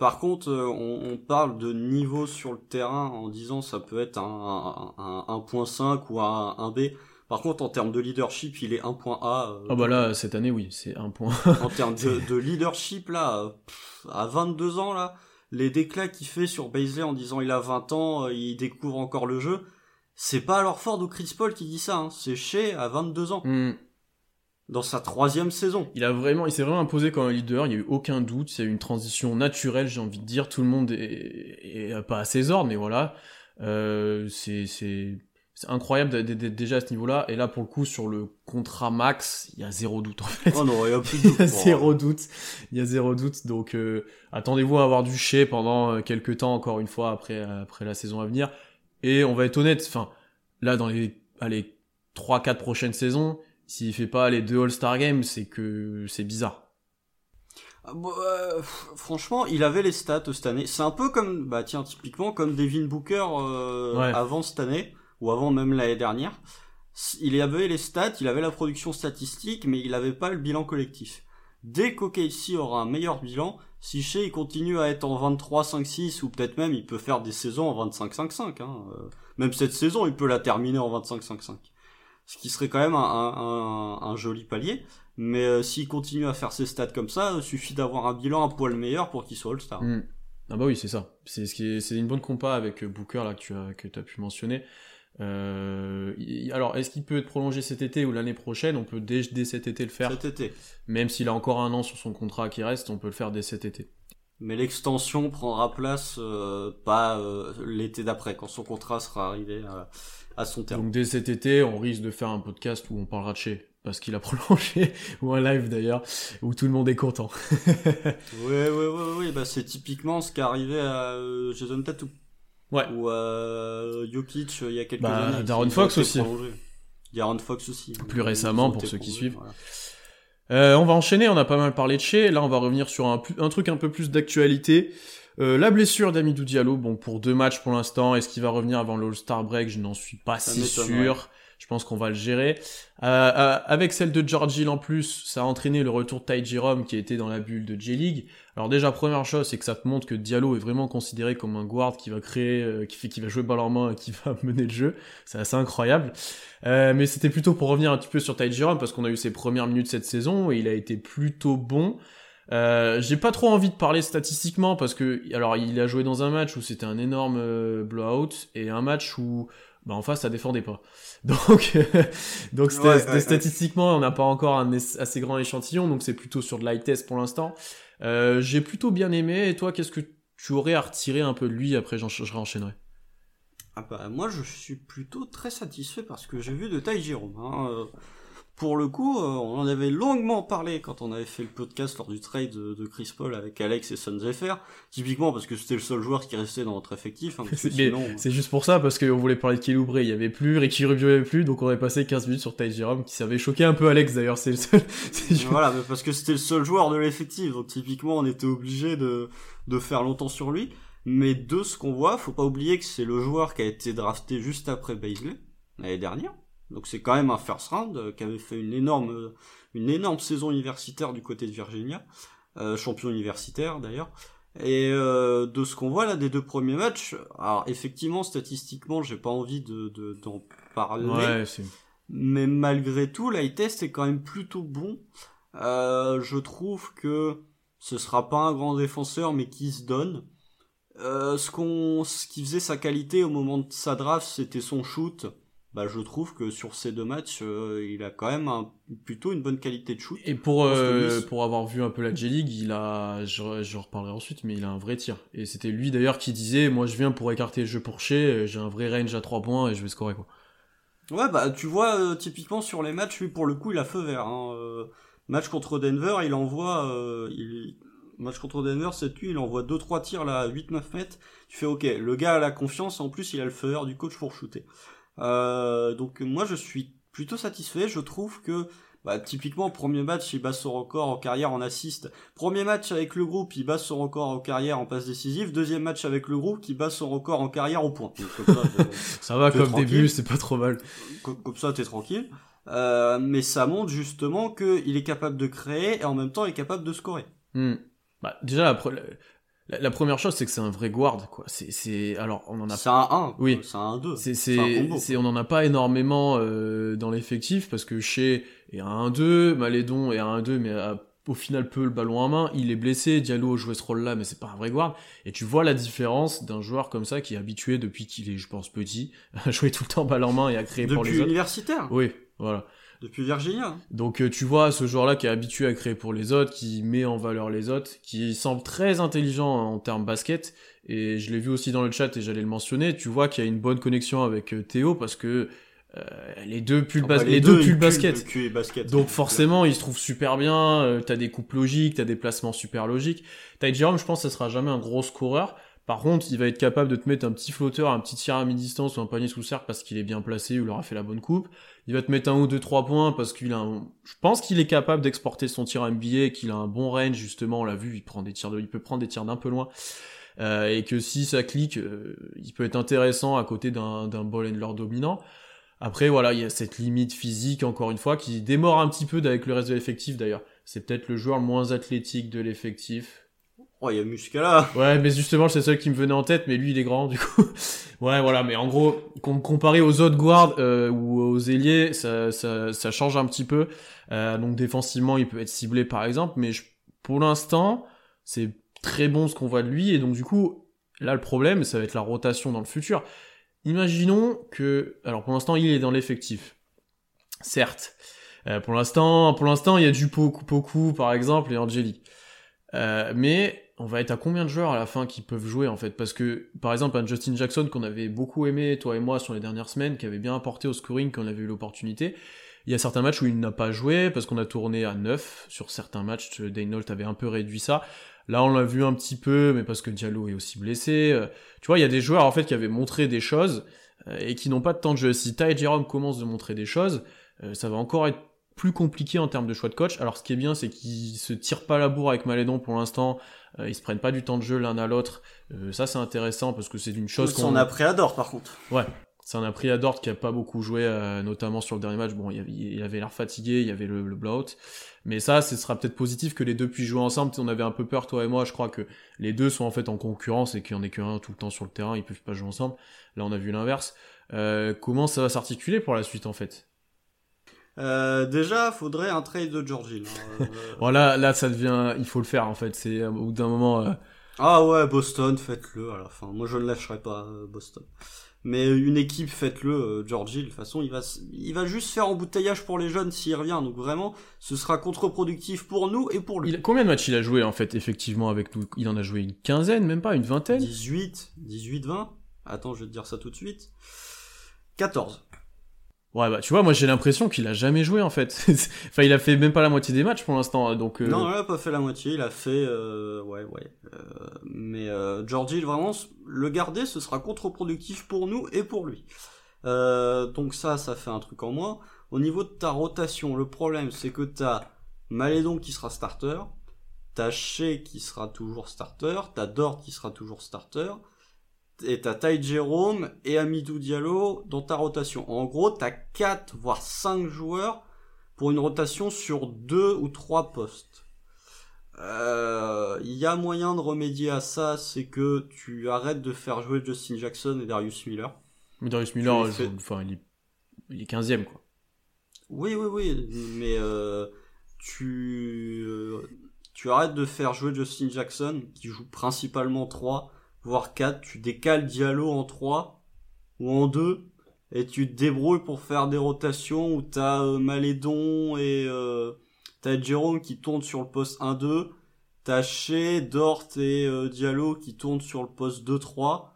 Par contre, euh, on, parle de niveau sur le terrain en disant ça peut être un, 1.5 ou un, 1B. Par contre, en termes de leadership, il est 1.A. Euh, ah bah là, cette année, oui, c'est 1. (laughs) en termes de, leadership, là, à 22 ans, là, les déclats qu'il fait sur Baisley en disant il a 20 ans, euh, il découvre encore le jeu, c'est pas alors Ford ou Chris Paul qui dit ça, hein. c'est chez à 22 ans. Hmm dans sa troisième saison. Il a vraiment, il s'est vraiment imposé comme un leader. Il n'y a eu aucun doute. Il y a eu une transition naturelle, j'ai envie de dire. Tout le monde est, pas à ses ordres, mais voilà. Euh, c'est, c'est, c'est incroyable d'être déjà à ce niveau-là. Et là, pour le coup, sur le contrat max, il y a zéro doute en fait. Oh non, il y a plus de doute. (laughs) il y a zéro doute. Il y a zéro doute. Donc, euh, attendez-vous à avoir du chez pendant euh, quelques temps, encore une fois, après, après la saison à venir. Et on va être honnête. Enfin, là, dans les, allez, 3-4 prochaines saisons, s'il fait pas les deux All-Star Games, c'est que c'est bizarre. Ah, bah, euh, franchement, il avait les stats cette année. C'est un peu comme, bah tiens, typiquement comme Devin Booker euh, avant cette année ou avant même l'année dernière. Il avait les stats, il avait la production statistique, mais il avait pas le bilan collectif. Dès qu'OKC aura un meilleur bilan, si Shea il continue à être en 23-5-6 ou peut-être même il peut faire des saisons en 25-5-5. Hein, euh, même cette saison, il peut la terminer en 25-5-5 ce qui serait quand même un, joli palier. Mais euh, s'il continue à faire ses stats comme ça, il suffit d'avoir un bilan un poil meilleur pour qu'il soit All-Star. Hmm. Ah bah oui, c'est ça. C'est une bonne compa avec euh, Booker là que tu as as pu mentionner. Euh, alors, est-ce qu'il peut être prolongé cet été ou l'année prochaine? On peut dès, dès, cet été le faire. Cet été. Même s'il a encore un an sur son contrat qui reste, on peut le faire dès cet été. Mais l'extension prendra place pas l'été d'après, quand son contrat sera arrivé à son terme. Donc dès cet été, on risque de faire un podcast où on parlera de chez parce qu'il a (laughs) prolongé, ou un live d'ailleurs, où tout le monde est content. (laughs) ouais, ouais, ouais, bah c'est typiquement ce qui est arrivé à euh, Jason Tattoo. Ouais. Ou euh, Jokic euh, il y a quelques bah, années. Darren Fox aussi. Darren Fox aussi. Plus récemment, pour ceux qui suivent. Euh, on va enchaîner, on a pas mal parlé de chez. Là, on va revenir sur un, un truc un peu plus d'actualité. Euh, la blessure d'Amidou Diallo, bon, pour deux matchs pour l'instant. Est-ce qu'il va revenir avant l'All-Star Break? Je n'en suis pas si sûr. Je pense qu'on va le gérer. Euh, euh, avec celle de George Hill en plus, ça a entraîné le retour de Ty qui était dans la bulle de J-League. Alors déjà, première chose, c'est que ça te montre que Diallo est vraiment considéré comme un guard qui va créer, qui fait, qui va jouer balle en main et qui (laughs) va mener le jeu. C'est assez incroyable. mais c'était plutôt pour revenir un petit peu sur Ty parce qu'on a eu ses premières minutes cette saison et il a été plutôt bon. Euh, j'ai pas trop envie de parler statistiquement parce que alors il a joué dans un match où c'était un énorme euh, blowout et un match où bah, en face ça défendait pas. (laughs) Donc (laughs) donc statistiquement on n'a pas encore un assez grand échantillon donc c'est plutôt sur de light test pour l'instant. Euh, j'ai plutôt bien aimé et toi qu'est-ce que tu aurais à retirer un peu de lui après j'en je réenchaînerai? Ah bah, moi je suis plutôt très satisfait parce que j'ai vu de taille Jérôme. Hein. Pour le coup, euh, on en avait longuement parlé quand on avait fait le podcast lors du trade de, Chris Paul avec Alex et Sonzefer, typiquement parce que c'était le seul joueur qui restait dans notre effectif. Hein, (laughs) c'est juste pour ça, parce qu'on voulait parler de Kelly il y avait plus, Ricky Rubio il y avait plus, donc on avait passé 15 minutes sur Ty Jerome, qui s'avait choqué un peu Alex d'ailleurs, c'est le seul. (laughs) voilà, mais parce que c'était le seul joueur de l'effectif, donc typiquement on était obligé de, de faire longtemps sur lui. Mais de ce qu'on voit, faut pas oublier que c'est le joueur qui a été drafté juste après Baisley, l'année dernière. Donc c'est quand même un first round euh, qui avait fait une énorme, euh, une énorme saison universitaire du côté de Virginia, euh, champion universitaire d'ailleurs. Et de ce qu'on voit là des deux premiers matchs, alors effectivement statistiquement j'ai pas envie de d'en parler, ouais, mais malgré tout l'eye test est quand même plutôt bon. je trouve que ce sera pas un grand défenseur mais qui se donne. ce qu'on, ce qui faisait sa qualité au moment de sa draft, c'était son shoot bah, je trouve que sur ces deux matchs, euh, il a quand même un, plutôt une bonne qualité de shoot. Et pour euh, pour avoir vu un peu la J-League, il a, je, je reparlerai ensuite, mais il a un vrai tir. Et c'était lui d'ailleurs qui disait, moi je viens pour écarter le jeu pour chez, j'ai un vrai range à 3 points et je vais scorer quoi. Ouais, bah tu vois, euh, typiquement sur les matchs, lui pour le coup il a feu vert. Hein. match contre Denver, il envoie, il... match contre Denver, c'est lui, il envoie 2-3 tirs là à 8-9 mètres. Tu fais ok, le gars a la confiance, en plus il a le feu vert du coach pour shooter. Euh, donc moi je suis plutôt satisfait. Je trouve que bah, typiquement premier match il bat son record en carrière en assist. Premier match avec le groupe il bat son record en carrière en passe décisive. Deuxième match avec le groupe qui bat son record en carrière au point. (laughs) ça, va comme début, c'est pas trop mal. Comme, ça t'es tranquille. Euh, mais ça montre justement qu'il est capable de créer et en même temps il est capable de scorer. Hmm. Bah, déjà, après, la, première chose, c'est que c'est un vrai guard, quoi. C'est, alors, on en a. C'est un 1. Oui. C'est un 2. C'est, c'est, on en a pas énormément euh, dans l'effectif parce que chez est un 1-2, Malédon est un 1-2, mais a, au final peu le ballon en main. Il est blessé, Diallo jouait ce rôle-là, mais c'est pas un vrai guard. Et tu vois la différence d'un joueur comme ça qui est habitué depuis qu'il est, je pense, petit, (laughs) à jouer tout le temps balle en main et à créer pour les autres. Depuis universitaire. Oui, voilà. Depuis Virginia. Hein. Donc euh, tu vois ce joueur-là qui est habitué à créer pour les autres, qui met en valeur les autres, qui semble très intelligent en termes basket. Et je l'ai vu aussi dans le chat et j'allais le mentionner. Tu vois qu'il y a une bonne connexion avec euh, Théo parce que euh, les deux pullent, ah bah, les, deux, pullent basket. basket. Donc forcément, ils se trouvent super bien. t'as des coupes logiques, t'as des placements super logiques. Ty Jerome, je pense, ça sera jamais un gros scoreur. Par contre, il va être capable de te mettre un petit flotteur, un petit tir à mi-distance ou un panier sous cercle parce qu'il est bien placé ou il aura fait la bonne coupe. Il va te mettre un ou deux trois points parce qu'il a un... Je pense qu'il est capable d'exporter son tir à NBA, qu'il a un bon range, justement, on l'a vu, il prend des tirs de... il peut prendre des tirs d'un peu loin. Euh, et que si ça clique, euh, il peut être intéressant à côté d'un, ball handler dominant. Après, voilà, il y a cette limite physique, encore une fois, qui démord un petit peu avec le reste de l'effectif, d'ailleurs. C'est peut-être le joueur moins athlétique de l'effectif. Oh, il y a Muscala. Ouais, mais justement, c'est celui qui me venait en tête, mais lui, il est grand, du coup. (laughs) ouais, voilà, mais en gros, comparé aux autres guards euh, ou aux ailiers, ça, ça, ça, change un petit peu. Euh, donc défensivement, il peut être ciblé, par exemple, mais pour l'instant, c'est très bon ce qu'on voit de lui, et donc du coup, là, le problème, ça va être la rotation dans le futur. Imaginons que, alors pour l'instant, il est dans l'effectif. Certes. Euh, pour l'instant, pour l'instant, il y a du Poku, Poku, par exemple, et Angeli. Euh, mais on va être à combien de joueurs à la fin qui peuvent jouer en fait? Parce que par exemple un Justin Jackson qu'on avait beaucoup aimé toi et moi sur les dernières semaines, qui avait bien apporté au scoring quand on avait eu l'opportunité, il y a certains matchs où il n'a pas joué parce qu'on a tourné à 9 sur certains matchs. Daynault avait un peu réduit ça. Là, on l'a vu un petit peu, mais parce que Diallo est aussi blessé. Euh, tu vois, il y a des joueurs en fait qui avaient montré des choses euh, et qui n'ont pas de temps de jeu. Si Ty Jerome commence de montrer des choses, euh, ça va encore être plus compliqué en termes de choix de coach. Alors, ce qui est bien, c'est qu'ils se tirent pas la bourre avec Malédon pour l'instant. Euh, ils se prennent pas du temps de jeu l'un à l'autre. Euh, ça c'est intéressant parce que c'est une chose qu'on. a pris à Dort par contre. Ouais. Ça en a pris à Dort qui a pas beaucoup joué, euh, notamment sur le dernier match. Bon, il, avait l'air fatigué, il y avait le, le blowout. Mais ça, ce sera peut-être positif que les deux puissent jouer ensemble. On avait un peu peur, toi et moi. Je crois que les deux sont en fait en concurrence et qu'il y en ait qu'un tout le temps sur le terrain. Ils peuvent pas jouer ensemble. Là, on a vu l'inverse. comment ça va s'articuler pour la suite en fait? Euh, déjà, faudrait un trade de Georgie. Euh, (laughs) voilà, là, ça devient, il faut le faire en fait. C'est au bout d'un moment. Euh, ah ouais, Boston, faites-le à la fin. Moi, je ne lâcherai pas Boston. Mais une équipe, faites-le, Georgie. De toute façon, il va, il va juste faire embouteillage pour les jeunes s'il revient. Donc vraiment, ce sera contre-productif pour nous et pour lui. combien de matchs il a joué en fait, effectivement, avec nous? Il en a joué une quinzaine, même pas, une vingtaine? 18, 18, 20. Attends, je vais te dire ça tout de suite. 14. Ouais, bah tu vois, moi j'ai l'impression qu'il a jamais joué en fait. (laughs) enfin, il a fait même pas la moitié des matchs pour l'instant, donc. Euh... Non, il a pas fait la moitié. Il a fait, euh... ouais, ouais. Euh... Mais euh, Georgie, vraiment, le garder, ce sera contre-productif pour nous et pour lui. Euh, donc ça, ça fait un truc en moins. Au niveau de ta rotation, le problème, c'est que t'as Malédon qui sera starter, t'as Shea qui sera toujours starter, t'as Dort qui sera toujours starter et t'as Ty Jerome et Amidou Diallo dans ta rotation. En gros, t'as 4 voire 5 joueurs pour une rotation sur 2 ou 3 postes. Il euh, y a moyen de remédier à ça, c'est que tu arrêtes de faire jouer Justin Jackson et Darius Miller. Mais Darius Miller, enfin, il, est, il est 15ème quoi. Oui, oui, oui, mais euh, tu, euh, tu arrêtes de faire jouer Justin Jackson, qui joue principalement 3, voire 4, tu décales Diallo en 3 ou en 2 et tu te débrouilles pour faire des rotations où t'as euh, Malédon et euh, t'as Jérôme qui tourne sur le poste 1-2, t'as Shea, Dort et euh, Diallo qui tournent sur le poste 2-3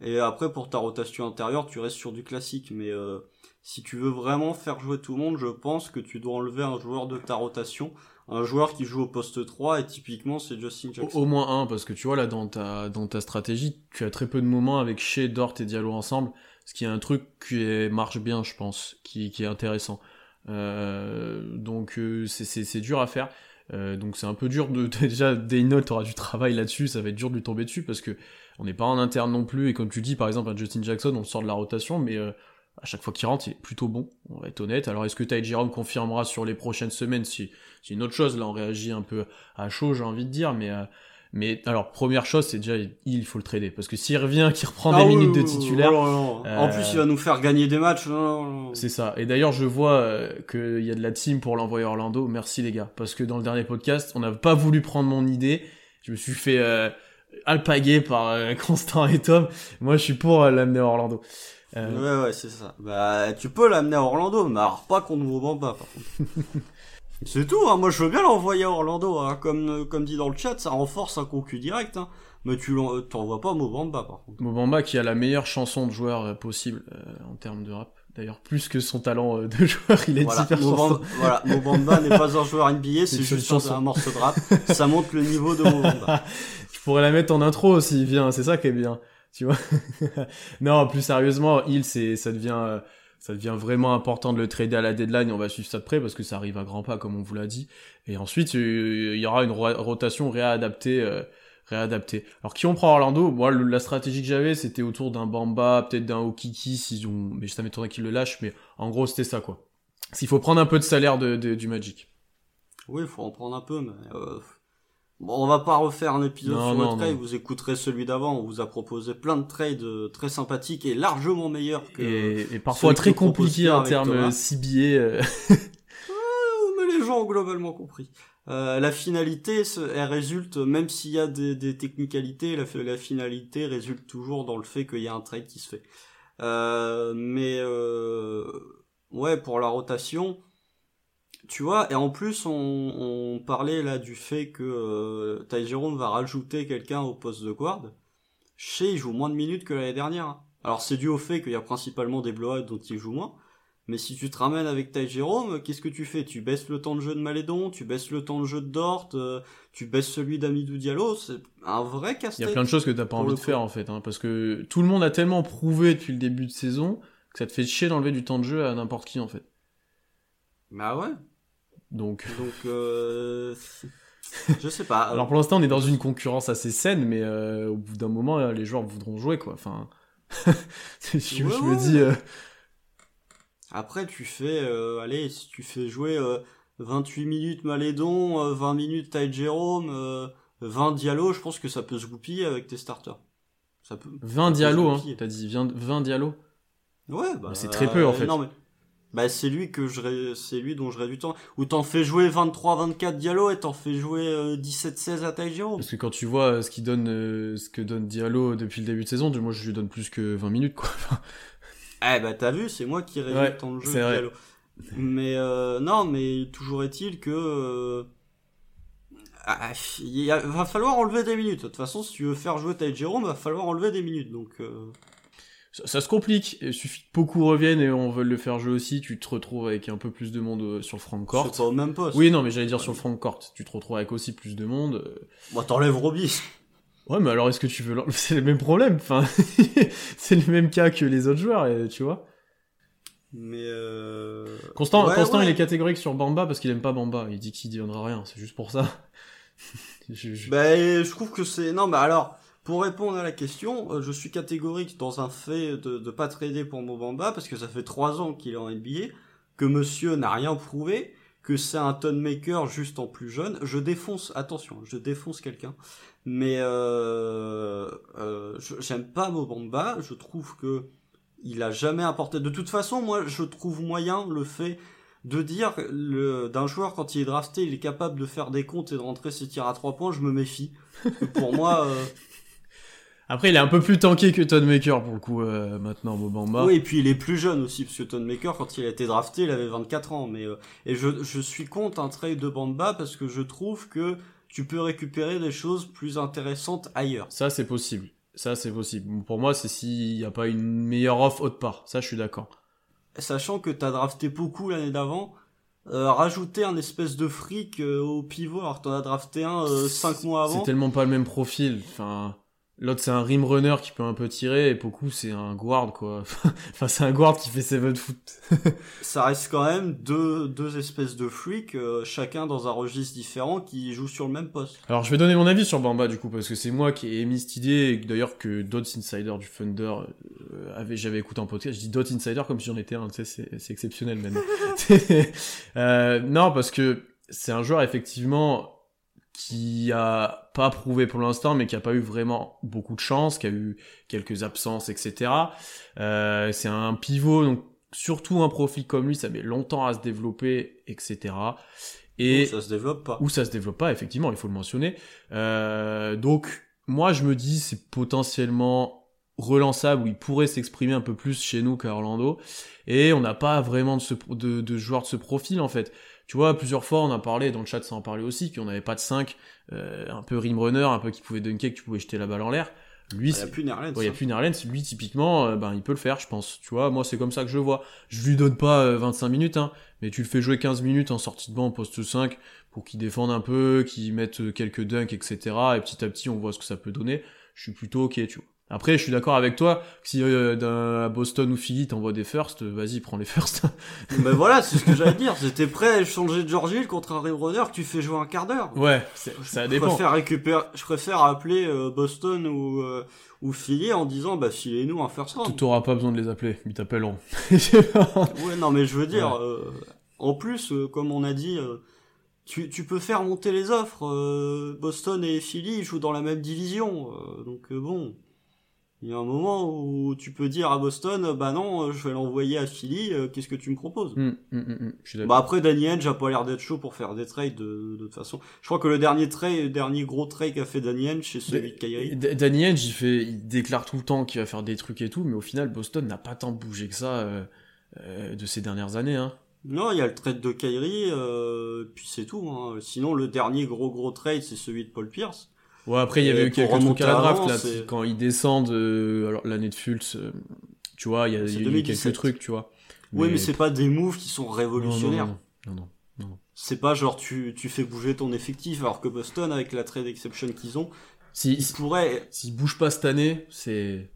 et après pour ta rotation intérieure tu restes sur du classique. Mais euh, si tu veux vraiment faire jouer tout le monde je pense que tu dois enlever un joueur de ta rotation un joueur qui joue au poste 3 et typiquement c'est Justin Jackson. Au, moins un parce que tu vois là dans ta dans ta stratégie, tu as très peu de moments avec Shea, Dort et Diallo ensemble, ce qui est un truc qui marche bien je pense, qui, qui est intéressant. Euh, donc euh, c'est dur à faire. Euh, donc c'est un peu dur de (laughs) déjà Dayno aura du travail là-dessus, ça va être dur de lui tomber dessus parce que on n'est pas en interne non plus et comme tu dis par exemple à Justin Jackson on sort de la rotation mais euh, à chaque fois qu'il rentre, il est plutôt bon, on va être honnête. Alors est-ce que Ty Jerome confirmera sur les prochaines semaines si c'est une autre chose, là on réagit un peu à chaud, j'ai envie de dire, mais euh, mais alors première chose, c'est déjà il faut le trader parce que s'il revient, qu'il reprend Ah des oui, minutes de titulaire, oui. En euh, plus, il va nous faire gagner des matchs. non, non, non. c'est ça. Et d'ailleurs, je vois euh, qu'il y a de la team pour l'envoyer Orlando. Merci les gars, parce que dans le dernier podcast, on n'a pas voulu prendre mon idée. Je me suis fait alpaguer par euh, (laughs) Constant et Tom. Moi, je suis pour euh, l'amener à Orlando. Euh, Ouais, ouais, c'est ça. Bah, tu peux l'amener à Orlando, mais alors pas contre Mobamba, par contre. (laughs) c'est tout, hein. Moi, je veux bien l'envoyer à Orlando, hein. Comme, comme dit dans le chat, ça renforce un concu direct, hein. Mais tu t'envoies pas Mobamba, par contre. Mobamba qui a la meilleure chanson de joueur possible euh, en termes de rap. D'ailleurs, plus que son talent euh, de (laughs) joueur, il est Voilà, super Mobamba, voilà, Mobamba n'est pas un joueur NBA, (laughs) c'est juste un, un morceau de rap. Ça montre le niveau de Mobamba. (laughs) Je pourrais la mettre en intro s'il vient, c'est ça qui est bien, tu vois. non, plus sérieusement, il c'est ça devient euh, ça devient vraiment important de le trader à la deadline, on va suivre ça de près parce que ça arrive à grands pas comme on vous l'a dit. Et ensuite, euh, il y aura une ro- rotation réadaptée euh, réadaptée. Alors qui on prend Orlando? Moi, le- la stratégie que j'avais, c'était autour d'un Bamba, peut-être d'un Okiki s'ils ont mais ça m'étonnerait qu'ils le lâchent mais en gros, c'était ça quoi. S'il faut prendre un peu de salaire de, de- du Magic. Oui, il faut en prendre un peu, mais euh, bon, on va pas refaire un épisode Non, sur non, le trade. non. Vous écouterez celui d'avant. On vous a proposé plein de trades euh, très sympathiques et largement meilleurs que. Et, et parfois très que propose compliqué Pierre en termes Thomas. CBA. euh, Oh, (laughs) mais les gens ont globalement compris. Euh, la finalité, elle résulte, même s'il y a des, technicalités, la, finalité résulte toujours dans le fait qu'il y a un trade qui se fait. Euh, mais euh, ouais, pour la rotation, tu vois, et en plus on, on parlait là du fait que Ty va rajouter quelqu'un au poste de guard. Shea il joue moins de minutes que l'année dernière. hein. Alors c'est dû au fait qu'il y a principalement des blowouts dont il joue moins. Mais si tu te ramènes avec Ty Jerome, qu'est-ce que tu fais? Tu baisses le temps de jeu de Malédon, tu baisses le temps de jeu de Dort, euh, tu baisses celui d'Amidou Diallo, c'est un vrai Il y a casse-tête. plein de choses que t'as pas envie de faire en fait, hein, parce que tout le monde a tellement prouvé depuis le début de saison que ça te fait chier d'enlever du temps de jeu à n'importe qui en fait. Bah ouais. Donc, Donc euh, je sais pas. (laughs) alors pour l'instant on est dans une concurrence assez saine, mais euh, au bout d'un moment les joueurs voudront jouer quoi. Enfin, (laughs) je, je Ouais, me dis, euh, Après tu fais euh, allez, si tu fais jouer euh, 28 minutes Malédon, euh, 20 minutes Ty euh, 20 Diallo, je pense que ça peut se goupiller avec tes starters. Ça peut. 20 ça peut dialogues, se hein, t'as dit 20, 20 dialogues. Ouais, bah C'est très peu, en fait. Non mais bah c'est lui que je c'est lui dont je rêve du temps ou t'en fais jouer 23 24 Diallo et t'en fais jouer euh, 17 16 à Ty Jerome. Parce que quand tu vois euh, ce qu'il donne, euh, ce que donne Diallo depuis le début de saison, moi je lui donne plus que 20 minutes quoi. (laughs) Eh bah t'as vu, c'est moi qui réduis Ouais, le temps de jeu de. Diallo. Mais euh, non, mais toujours est-il que euh, ah, il a- va falloir enlever des minutes. De toute façon, si tu veux faire jouer Ty Jerome, va falloir enlever des minutes. Donc euh, ça, se complique. Il suffit que beaucoup reviennent et on veut le faire jouer aussi. Tu te retrouves avec un peu plus de monde sur le front court. C'est pas au même poste. Oui, non, mais j'allais dire sur le front court. Tu te retrouves avec aussi plus de monde. Bon, t'enlèves Roby. Ouais, mais alors est-ce que tu veux. (laughs) C'est le même problème. Enfin, (laughs) c'est le même cas que les autres joueurs, tu vois. Mais euh... Constant, Ouais, Constant ouais. il est catégorique sur Bamba parce qu'il aime pas Bamba. Il dit qu'il deviendra rien. C'est juste pour ça. (laughs) Je- je- Ben, je trouve que c'est... Non, mais alors, pour répondre à la question, euh, je suis catégorique dans un fait de, de pas trader pour Mobamba, parce que ça fait trois ans qu'il est en NBA, que monsieur n'a rien prouvé, que c'est un ton maker juste en plus jeune. Je défonce, attention, je défonce quelqu'un. Mais euh, euh, j'aime pas Mobamba, je trouve que il a jamais apporté... De toute façon, moi, je trouve moyen le fait de dire le, d'un joueur quand il est drafté, il est capable de faire des comptes et de rentrer ses tirs à trois points, je me méfie. Pour moi, euh, (laughs) Après, il est un peu plus tanké que Todd Maker pour le coup euh, maintenant, Mobamba. oui, et puis il est plus jeune aussi, parce que Ton Maker, quand il a été drafté, il avait 24 ans. Mais euh, et je, je suis contre un trade de Bamba parce que je trouve que tu peux récupérer des choses plus intéressantes ailleurs. Ça, c'est possible. Ça, c'est possible. Pour moi, c'est s'il n'y a pas une meilleure offre autre part. Ça, je suis d'accord. Sachant que t'as drafté beaucoup l'année d'avant, euh, rajouter un espèce de fric euh, au pivot, alors t'en as drafté un 5 mois C'est avant. tellement pas le même profil. Enfin, l'autre, c'est un rim runner qui peut un peu tirer, et Poku, c'est un guard, quoi. (laughs) enfin, c'est un guard qui fait 7 foot. (laughs) ça reste quand même deux, deux espèces de freaks, euh, chacun dans un registre différent, qui jouent sur le même poste. Alors, je vais donner mon avis sur Bamba, du coup, parce que c'est moi qui ai émis cette idée, et d'ailleurs que Dots Insider du Thunder euh, avait, j'avais écouté en podcast. Je dis Dots Insider comme si j'en étais un, tu sais, c'est, c'est exceptionnel même. (laughs) euh, non, parce que c'est un joueur, effectivement, qui a pas prouvé pour l'instant, mais qui a pas eu vraiment beaucoup de chance, qui a eu quelques absences, etc. Euh, c'est un pivot, donc surtout un profil comme lui, ça met longtemps à se développer, etc. Et Donc, ça se développe pas. où ça se développe pas, effectivement, il faut le mentionner. Euh, donc, moi, je me dis, c'est potentiellement relançable, où il pourrait s'exprimer un peu plus chez nous qu'à Orlando. Et on n'a pas vraiment de, ce, de, de joueurs de ce profil, en fait. Tu vois, plusieurs fois, on a parlé, dans le chat, ça en parlait aussi, qu'on n'avait pas de 5, euh, un peu rim runner, un peu qui pouvait dunker, que tu pouvais jeter la balle en l'air. Lui, Il n'y c'est a plus Nerlens. Ouais, il y a hein. plus Nerlens, lui typiquement, euh, ben il peut le faire, je pense. Tu vois, moi c'est comme ça que je le vois. Je lui donne pas euh, 25 minutes, hein, mais tu le fais jouer 15 minutes en sortie de banc en poste 5 pour qu'il défende un peu, qu'il mette euh, quelques dunks, etc. Et petit à petit, on voit ce que ça peut donner. Je suis plutôt ok, tu vois. Après, je suis d'accord avec toi que si euh, d'un à Boston ou Philly t'envoies des firsts, euh, vas-y, prends les firsts. Mais (laughs) voilà, c'est ce que j'allais dire. (laughs) J'étais prêt à changer de George Hill contre un runner que tu fais jouer un quart d'heure. ouais, ça je dépend. préfère récupérer, je préfère appeler euh, Boston ou euh, ou Philly en disant bah filez-nous un first round. T'auras pas besoin de les appeler, ils t'appelleront. (laughs) Ouais, non mais je veux dire, Ouais. euh, en plus, euh, comme on a dit, euh, tu, tu peux faire monter les offres. euh, Boston et Philly ils jouent dans la même division, euh, donc bon. Il y a un moment où tu peux dire à Boston, euh, bah non, euh, je vais l'envoyer à Philly, euh, qu'est-ce que tu me proposes? Hum, hum, hum, je suis d'accord. Bah après Danny Ainge a pas l'air d'être chaud pour faire des trades de, de toute façon. Je crois que le dernier trade, le dernier gros trade qu'a fait Danny Ainge, c'est celui de Kyrie. Danny Ainge, il, fait, il déclare tout le temps qu'il va faire des trucs et tout, mais au final, Boston n'a pas tant bougé que ça euh, euh, de ces dernières années. Hein. Non, il y a le trade de Kyrie, euh, puis c'est tout. Hein. Sinon, le dernier gros gros trade, c'est celui de Paul Pierce. Ouais, après, il y avait eu quelques trucs à la draft, là, quand ils descendent, euh, alors l'année de Fultz, euh, tu vois, il y a, y a eu 2017. quelques trucs, tu vois. Oui, mais c'est pas des moves qui sont Non, non, révolutionnaires. Non, non, non, non. C'est pas genre tu, tu fais bouger ton effectif, alors que Boston, avec la trade exception qu'ils ont, Si, ils si- pourraient... s'ils bougent pas cette année, c'est...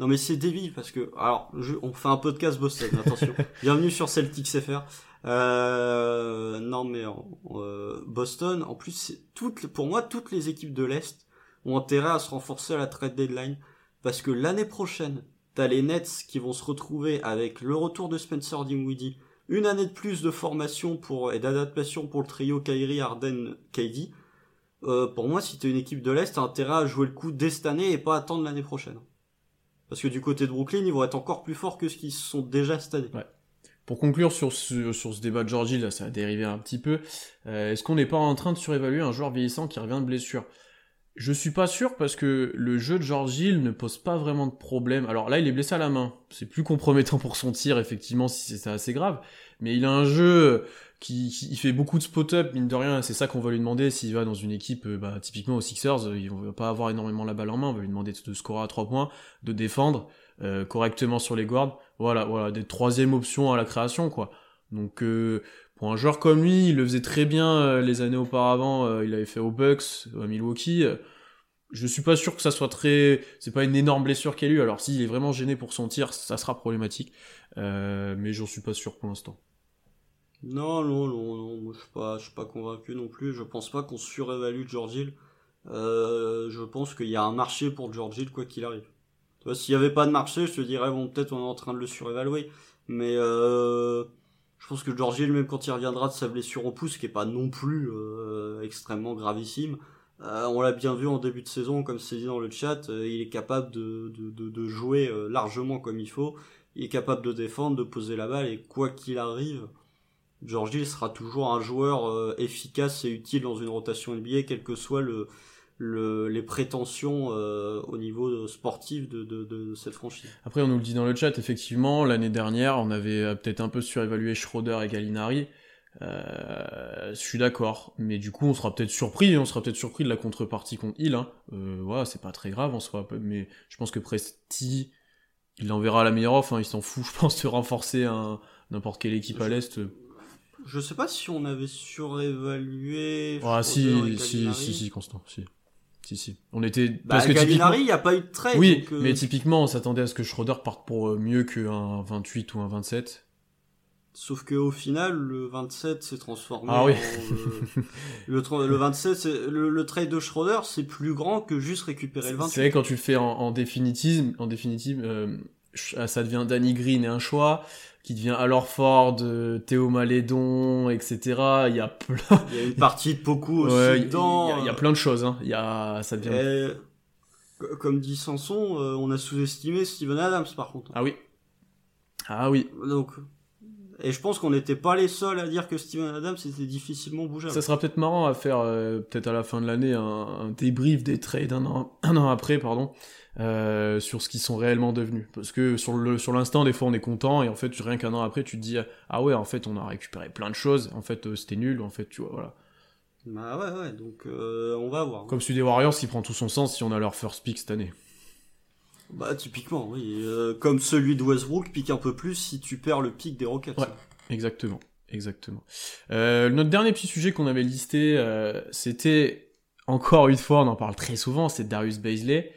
Non mais c'est débile, parce que... Alors, je- on fait un podcast Boston, attention. (laughs) Bienvenue sur Celtics FR. Euh, non mais euh, Boston, en plus, toutes, pour moi, toutes les équipes de l'Est ont intérêt à se renforcer à la trade deadline, parce que l'année prochaine, t'as les Nets qui vont se retrouver avec le retour de Spencer Dinwiddie, une année de plus de formation pour et d'adaptation pour le trio Kyrie, Harden, KD. Euh, pour moi, si t'es une équipe de l'Est, t'as intérêt à jouer le coup dès cette année et pas attendre l'année prochaine. Parce que du côté de Brooklyn, ils vont être encore plus forts que ce qu'ils sont déjà cette année. Pour conclure sur ce, débat de Georgie, là, ça a dérivé un petit peu. Euh, Est-ce qu'on n'est pas en train de surévaluer un joueur vieillissant qui revient de blessure? Je suis pas sûr parce que le jeu de George Hill ne pose pas vraiment de problème. Alors là, il est blessé à la main. C'est plus compromettant pour son tir, effectivement, si c'est assez grave. Mais il a un jeu qui, fait beaucoup de spot-up, mine de rien. C'est ça qu'on va lui demander s'il va dans une équipe, euh, bah, typiquement aux Sixers. euh, Il va pas avoir énormément la balle en main. On va lui demander de scorer à trois points, de défendre. Euh, correctement sur les guards. Voilà, voilà, des troisième options à la création, quoi. Donc, euh, pour un joueur comme lui, il le faisait très bien les années auparavant. il avait fait aux Bucks, à Milwaukee. je suis pas sûr que ça soit très. C'est pas une énorme blessure qu'il a eu. Alors, s'il est vraiment gêné pour son tir, ça sera problématique. mais j'en suis pas sûr pour l'instant. Non, non, non, non, je suis pas, je suis pas convaincu non plus. Je pense pas qu'on surévalue George Hill. Euh, je pense qu'il y a un marché pour George Hill quoi qu'il arrive. Tu vois, s'il y avait pas de marché, je te dirais bon peut-être on est en train de le surévaluer, mais euh, je pense que George Hill même quand il reviendra de sa blessure au pouce, qui est pas non plus euh, extrêmement gravissime, euh, on l'a bien vu en début de saison, comme c'est dit dans le chat, euh, il est capable de, de, de, de jouer largement comme il faut. Il est capable de défendre, de poser la balle et quoi qu'il arrive, George Hill sera toujours un joueur euh, efficace et utile dans une rotation NBA, quelles que soient le, le, les prétentions euh, au niveau sportif de, de, de, cette franchise. Après, on nous le dit dans le chat, effectivement, l'année dernière, on avait euh, peut-être un peu surévalué Schroeder et Gallinari. Euh, je suis d'accord, mais du coup, on sera peut-être surpris, on sera peut-être surpris de la contrepartie contre Hill. Hein. Euh, ouais, c'est pas très grave en soi, mais je pense que Presti, il enverra la meilleure offre, hein, il s'en fout, (laughs) je pense, de renforcer un n'importe quelle équipe à l'Est. Je sais pas si on avait surévalué. Ah si, si, si, si, Constant, si. Si, si. On était. Bah, parce que Gallinari, il n'y a pas eu de trade. Oui, euh, mais typiquement, on s'attendait à ce que Schroeder parte pour euh, mieux qu'un 28 ou un 27. Sauf que au final, le 27 s'est transformé ah, oui. en, le, le, 27, le, le, trade de Schroeder, c'est plus grand que juste récupérer le 28. C'est vrai quand tu le fais en, en définitive, en définitive, euh, ça devient Danny Green et un choix qui devient alors Ford, Théo Malédon, etc. Il y a plein. Il y a une partie de beaucoup (laughs) aussi dedans. Il y, a plein de choses. Hein. Il y a, ça devient. comme dit Sanson, euh, on a sous-estimé Steven Adams par contre. Ah oui. Ah oui. Donc. Et je pense qu'on n'était pas les seuls à dire que Steven Adams était difficilement bougeable. Ça sera peut-être marrant à faire, euh, peut-être à la fin de l'année, un, un, débrief des trades un an, un an après, pardon, euh, sur ce qu'ils sont réellement devenus. Parce que sur le sur l'instant, des fois, on est content et en fait, rien qu'un an après, tu te dis ah ouais, en fait, on a récupéré plein de choses. En fait, euh, c'était nul. En fait, tu vois, voilà. Bah ouais, ouais. Donc, euh, on va voir. Comme celui des Warriors, il prend tout son sens si on a leur first pick cette année. Bah typiquement, oui. comme celui de Westbrook, pique un peu plus si tu perds le pic des Rockets. Ouais, exactement, exactement. notre dernier petit sujet qu'on avait listé, c'était encore une fois, on en parle très souvent, c'est Darius Baisley.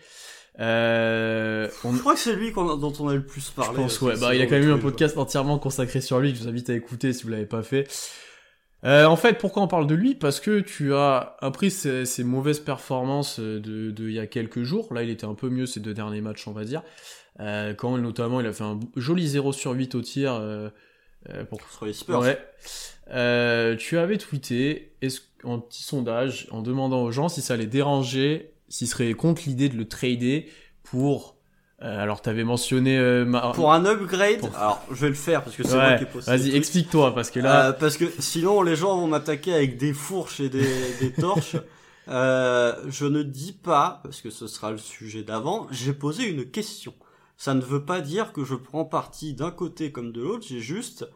Euh, on... Je crois que c'est lui dont on a le plus parlé. Je pense, ouais. Bah, il y a quand même eu un podcast entièrement consacré sur lui que je vous invite à écouter si vous l'avez pas fait. Euh, en fait, pourquoi on parle de lui? Parce que tu as appris ses, ses mauvaises performances de, de, il y a quelques jours. Là, il était un peu mieux ces deux derniers matchs, on va dire. Euh, quand notamment il a fait un joli 0 sur 8 au tir. Euh, euh, pour... Sur les Spurs. Ouais. Euh, tu avais tweeté en petit sondage en demandant aux gens si ça les dérangeait s'il serait contre l'idée de le trader pour euh, alors t'avais mentionné euh, pour un upgrade. Alors je vais le faire parce que c'est moi qui ai posté. Vas-y, explique-toi parce que là euh, parce que sinon les gens vont m'attaquer avec des fourches et des, (laughs) des torches. Euh, je ne dis pas parce que ce sera le sujet d'avant. J'ai posé une question. Ça ne veut pas dire que je prends parti d'un côté comme de l'autre. J'ai juste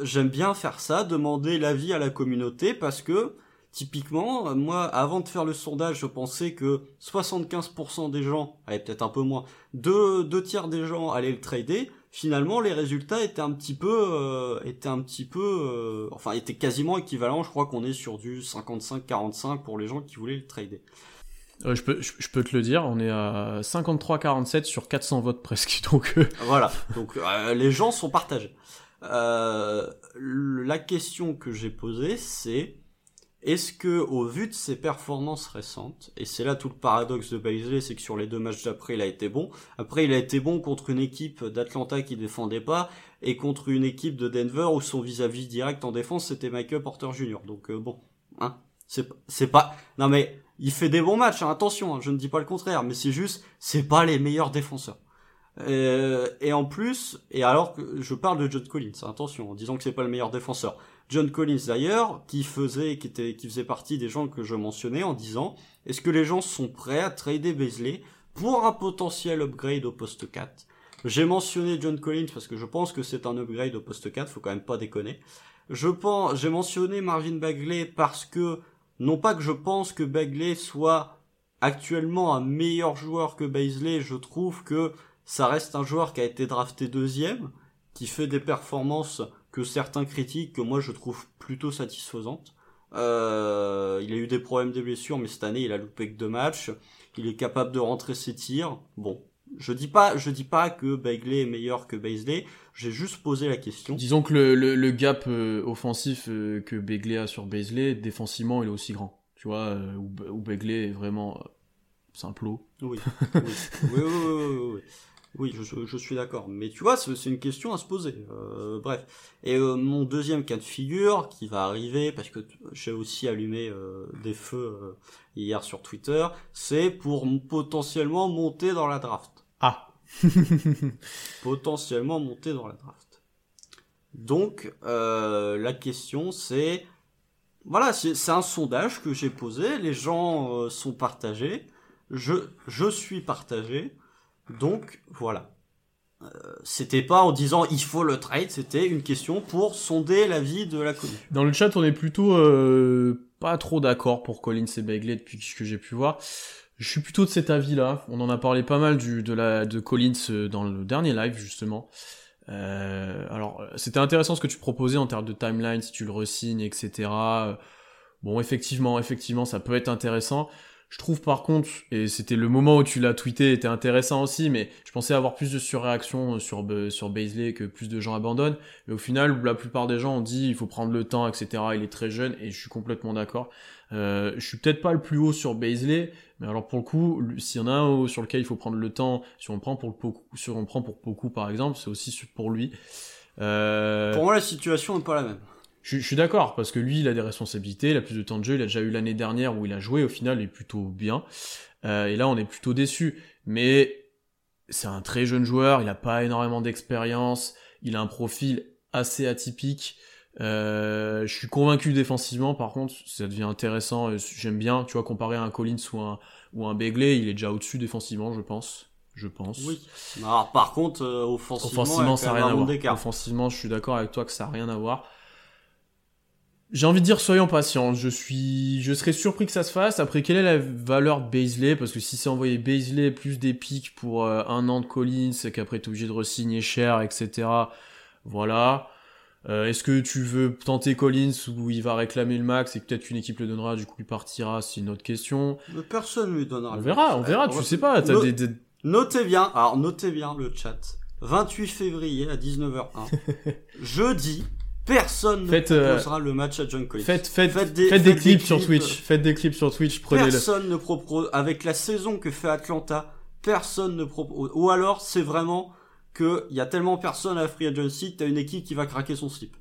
j'aime bien faire ça, demander l'avis à la communauté parce que Typiquement, moi, avant de faire le sondage, je pensais que 75% des gens, allez peut-être un peu moins, deux, deux tiers des gens allaient le trader. Finalement, les résultats étaient un petit peu, euh, étaient un petit peu, euh, enfin, étaient quasiment équivalents. Je crois qu'on est sur du 55-45 pour les gens qui voulaient le trader. Euh, je, peux, je, peux te le dire, on est à 53-47 sur 400 votes presque. (laughs) Donc voilà, donc les gens sont partagés. la question que j'ai posée, c'est est-ce que, au vu de ses performances récentes, et c'est là tout le paradoxe de Baisley, c'est que sur les deux matchs d'après, il a été bon. Après, il a été bon contre une équipe d'Atlanta qui défendait pas, et contre une équipe de Denver où son vis-à-vis direct en défense, c'était Michael Porter Jr. Donc euh, bon, hein, c'est pas. Non mais il fait des bons matchs, hein, attention, hein, je ne dis pas le contraire, mais c'est juste, c'est pas les meilleurs défenseurs. Euh, et en plus, et alors que je parle de John Collins, attention, en disant que c'est pas le meilleur défenseur. John Collins d'ailleurs, qui faisait, qui était, qui faisait partie des gens que je mentionnais en disant, est-ce que les gens sont prêts à trader Beasley pour un potentiel upgrade au poste 4 J'ai mentionné John Collins parce que je pense que c'est un upgrade au poste 4, faut quand même pas déconner. Je pense, j'ai mentionné Marvin Bagley parce que, non pas que je pense que Bagley soit actuellement un meilleur joueur que Beasley, je trouve que ça reste un joueur qui a été drafté deuxième, qui fait des performances que certains critiquent, que moi je trouve plutôt satisfaisantes. Euh, il a eu des problèmes de blessures, mais cette année il a loupé que deux matchs. Il est capable de rentrer ses tirs. Bon, je dis pas, je dis pas que Bagley est meilleur que Baisley. J'ai juste posé la question. Disons que le, le, le gap euh, offensif euh, que Bagley a sur Baisley, défensivement, il est aussi grand. Tu vois, où, où Bagley est vraiment simple. (laughs) Oui. oui. oui, oui, oui, oui, oui. Je, je suis d'accord. Mais tu vois, c'est une question à se poser. Euh, bref. Et euh, mon deuxième cas de figure qui va arriver, parce que j'ai aussi allumé euh, des feux euh, hier sur Twitter, c'est pour potentiellement monter dans la draft. Ah. (laughs) potentiellement monter dans la draft. Donc, euh, la question c'est... Voilà, c'est un sondage que j'ai posé, les gens euh, sont partagés, je, je suis partagé, donc voilà. Euh, c'était pas en disant il faut le trade, c'était une question pour sonder l'avis de la commune. Dans le chat, on est plutôt euh, pas trop d'accord pour Collins et Bagley depuis ce que j'ai pu voir. Je suis plutôt de cet avis-là. On en a parlé pas mal du, de, la, de Collins euh, dans le dernier live, justement. Euh, alors, c'était intéressant ce que tu proposais en termes de timeline, si tu le resignes, etc. Bon, effectivement, effectivement, ça peut être intéressant. Je trouve par contre, et c'était le moment où tu l'as tweeté, était intéressant aussi, mais je pensais avoir plus de surréaction sur sur Baisley que plus de gens abandonnent. Mais au final, la plupart des gens ont dit il faut prendre le temps, etc. Il est très jeune et je suis complètement d'accord. Euh, je suis peut-être pas le plus haut sur Baisley, mais alors pour le coup, s'il y en a un haut sur lequel il faut prendre le temps, si on prend pour Poku, si on prend pour Poku par exemple, c'est aussi pour lui. Euh... Pour moi, la situation n'est pas la même. Je, je suis d'accord, parce que lui, il a des responsabilités, il a plus de temps de jeu, il a déjà eu l'année dernière où il a joué, au final, il est plutôt bien. Euh, et là, on est plutôt déçu. Mais c'est un très jeune joueur, il a pas énormément d'expérience, il a un profil assez atypique. Euh, je suis convaincu défensivement, par contre, ça devient intéressant. J'aime bien, tu vois, comparer à un Collins ou un, ou un Begley, il est déjà au-dessus défensivement, je pense. Je pense. Oui. Alors, par contre, euh, offensivement, offensivement ça n'a rien à voir. Offensivement, je suis d'accord avec toi que ça n'a rien à voir. J'ai envie de dire soyons patients. Je suis, je serais surpris que ça se fasse. Après, quelle est la valeur de Baisley? Parce que si c'est envoyé Baisley plus des pics pour euh, un an de Collins, et qu'après t'es obligé de re-signer cher, etc. Voilà. Euh, Est-ce que tu veux tenter Collins où il va réclamer le max et peut-être qu'une équipe le donnera, du coup il partira, c'est une autre question. Mais personne lui donnera. On verra, on verra. Tu sais pas. As No des, des... Notez bien. Alors notez bien le chat. 28 février à 19h01. (laughs) Jeudi, Personne faites, ne proposera euh, le match à John Collins. Faites, faites, faites des, clips, clips, sur Twitch. Faites des clips sur Twitch. Prenez personne ne propose. Avec la saison que fait Atlanta, personne ne propose. Ou alors, c'est vraiment que il y a tellement personne à free agency, t'as une équipe qui va craquer son slip.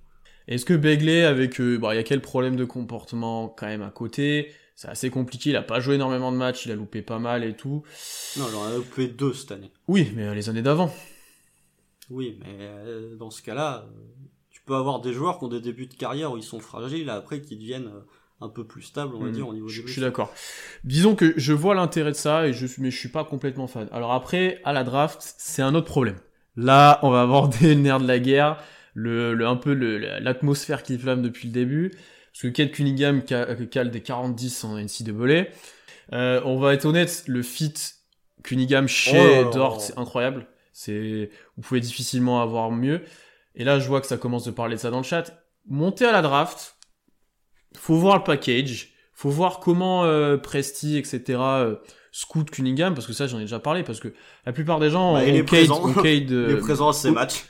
Est-ce que Begley, avec, euh, bon, il y a quel problème de comportement quand même à côté? C'est assez compliqué. Il a pas joué énormément de matchs, il a loupé pas mal et tout. Non, il en a loupé deux cette année. Oui, mais euh, les années d'avant. Oui, mais euh, dans ce cas-là, peux avoir des joueurs qui ont des débuts de carrière où ils sont fragiles, après qui deviennent euh, un peu plus stables, on va Mhm. dire, au niveau Je, je suis d'accord. Disons que je vois l'intérêt de ça, et je, mais je suis pas complètement fan. Alors après, à la draft, c'est un autre problème. Là, on va aborder le (laughs) nerf de la guerre, le, le un peu l'atmosphère qui flamme depuis le début. Parce que Kate Cunningham ca- cale des 40-10 en NCAA. Euh, on va être honnête, le fit Cunningham chez Oh. Dort, c'est incroyable. C'est, vous pouvez difficilement avoir mieux. Et là, je vois que ça commence de parler de ça dans le chat. Monter à la draft, faut voir le package, faut voir comment euh, Presti, etc. Euh, scout Cunningham, parce que ça, j'en ai déjà parlé, parce que la plupart des gens Bah, il ont est Cade, présent. ont Cade, (laughs) euh, présent à ces matchs.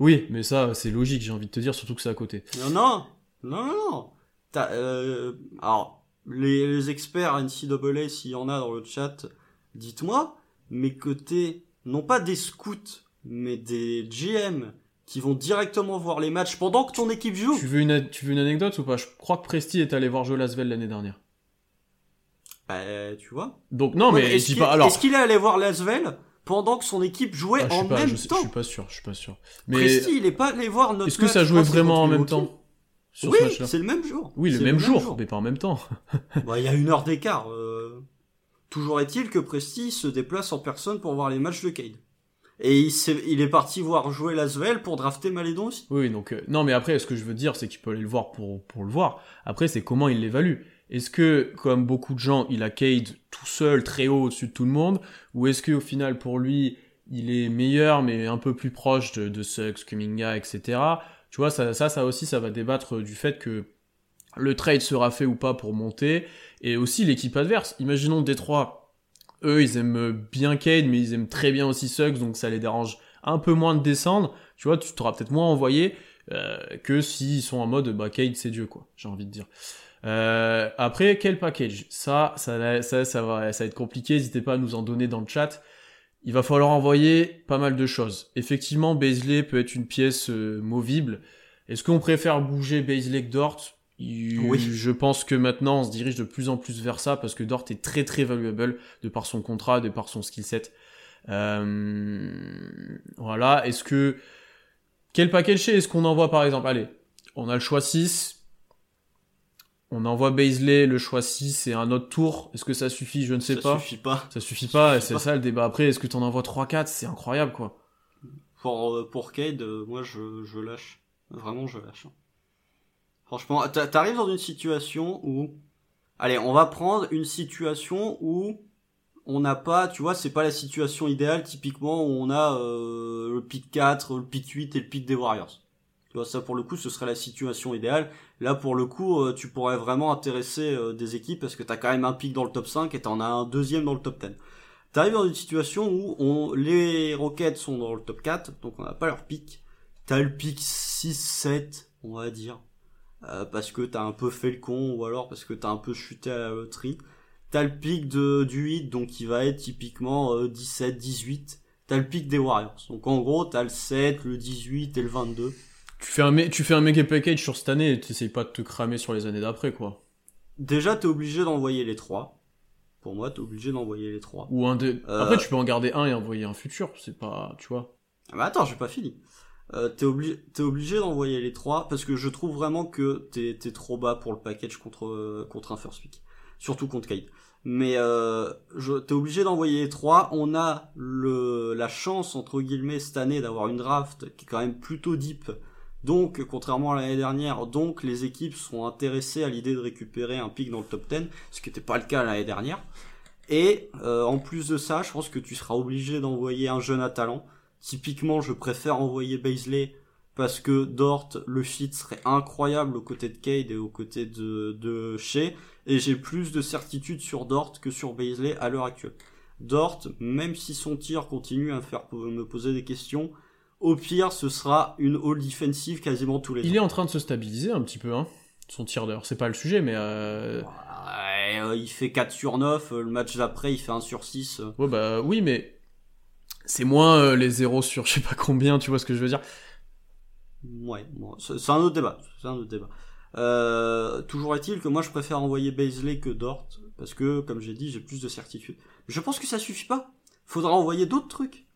Oui, mais ça, c'est logique, j'ai envie de te dire, surtout que c'est à côté. Non, non, non, non. T'as, euh, alors, les, les experts NCAA, s'il y en a dans le chat, dites-moi, mais t'es, non pas des scouts, mais des GM qui vont directement voir les matchs pendant que ton équipe joue. Tu veux une, tu veux une anecdote ou pas? Je crois que Presti est allé voir Joe Lasvel l'année dernière. Bah, tu vois. Donc, non, Ouais, mais est-ce dis qu'il- pas, alors. Est-ce qu'il est allé voir Lasvel pendant que son équipe jouait Ah, en pas, même je, sais- je temps suis pas sûr, je suis pas sûr. Mais Presti, il est pas allé voir notre est-ce que ça jouait vraiment en même temps sur Oui, ce c'est le même jour. Oui, le même, jour, mais pas en même temps. (laughs) Bah, il y a une heure d'écart. euh. Toujours est-il que Presti se déplace en personne pour voir les matchs de Cade. Et il, s'est- il est parti voir jouer Lasvel pour drafter Malédon aussi. Oui, donc euh, non, mais après, ce que je veux dire, c'est qu'il peut aller le voir pour pour le voir. Après, c'est comment il l'évalue. Est-ce que, comme beaucoup de gens, il a Cade tout seul, très haut au-dessus de tout le monde, ou est-ce que au final, pour lui, il est meilleur, mais un peu plus proche de, de Suggs, Kuminga, etc. Tu vois, ça, ça, ça aussi, ça va débattre du fait que le trade sera fait ou pas pour monter, et aussi l'équipe adverse. Imaginons Détroit, eux, ils aiment bien Cade, mais ils aiment très bien aussi Suggs, donc ça les dérange un peu moins de descendre. Tu vois, tu t'auras peut-être moins envoyé euh, que s'ils sont en mode bah Cade c'est Dieu quoi, j'ai envie de dire. Euh, après, quel package? Ça ça, va, ça va être compliqué, n'hésitez pas à nous en donner dans le chat. Il va falloir envoyer pas mal de choses. Effectivement, Baisley peut être une pièce euh, movible. Est-ce qu'on préfère bouger Baisley que Dort? Oui. Je pense que maintenant on se dirige de plus en plus vers ça parce que Dort est très très valuable de par son contrat, de par son skill set. Euh, voilà. Est-ce que quel package chez Est-ce qu'on envoie par exemple? Allez, on a le choix 6. On envoie Baisley le choix 6 et un autre tour. Est-ce que ça suffit? Je ne sais pas. Ça suffit pas. Ça suffit pas, c'est ça le débat. Après, est-ce que tu en envoies 3-4 C'est incroyable, quoi. Pour, euh, pour Cade, euh, moi, je, je lâche. Vraiment, je lâche. Franchement, t'arrives dans une situation où... Allez, on va prendre une situation où on n'a pas, tu vois, c'est pas la situation idéale typiquement où on a euh, le pic 4, le pic 8 et le pic des Warriors. Tu vois, ça pour le coup, ce serait la situation idéale. Là, pour le coup, euh, tu pourrais vraiment intéresser euh, des équipes parce que t'as quand même un pic dans le top 5 et t'en as un deuxième dans le top 10. T'arrives dans une situation où on, les Rockets sont dans le top 4, donc on n'a pas leur pic. T'as le pic 6, 7, on va dire. Parce que t'as un peu fait le con ou alors parce que t'as un peu chuté à la loterie. T'as le pic de, du 8, donc qui va être typiquement 17, euh, 18. T'as le pic des Warriors. Donc en gros, t'as le 7, le 18 et le 22. Tu fais un, tu fais un mega package sur cette année et t'essayes pas de te cramer sur les années d'après, quoi. Déjà, t'es obligé d'envoyer les 3. Pour moi, t'es obligé d'envoyer les 3. Ou un des... Euh, Après, tu peux en garder un et envoyer un futur. C'est pas, tu vois. Ah bah attends, j'ai pas fini. Euh, t'es obligé, d'envoyer les 3 parce que je trouve vraiment que t'es, t'es trop bas pour le package contre, contre un first pick. Surtout contre Kate mais euh, t'es obligé d'envoyer les trois. On a le, la chance entre guillemets cette année d'avoir une draft qui est quand même plutôt deep. Donc, contrairement à l'année dernière, donc les équipes sont intéressées à l'idée de récupérer un pic dans le top 10, ce qui n'était pas le cas l'année dernière. Et euh, en plus de ça, je pense que tu seras obligé d'envoyer un jeune à talent. Typiquement, je préfère envoyer Baisley parce que Dort, le fit serait incroyable aux côtés de Cade et aux côtés de, de Shea, et j'ai plus de certitude sur Dort que sur Baisley à l'heure actuelle. Dort, même si son tir continue à me faire me poser des questions, au pire, ce sera une all defensive quasiment tous les Il est en train de se stabiliser un petit peu, hein, son tir d'heure. C'est pas le sujet, mais... Euh... Ouais, euh, il fait 4 sur 9, le match d'après, il fait 1 sur 6. Ouais, bah oui, mais c'est moins euh, les 0 sur (laughs) je sais pas combien, tu vois ce que je veux dire Ouais, bon, c'est un autre débat. C'est un autre débat. Euh, toujours est-il que moi je préfère envoyer Baisley que Dort parce que comme j'ai dit j'ai plus de certitude. Je pense que ça suffit pas. Faudra envoyer d'autres trucs.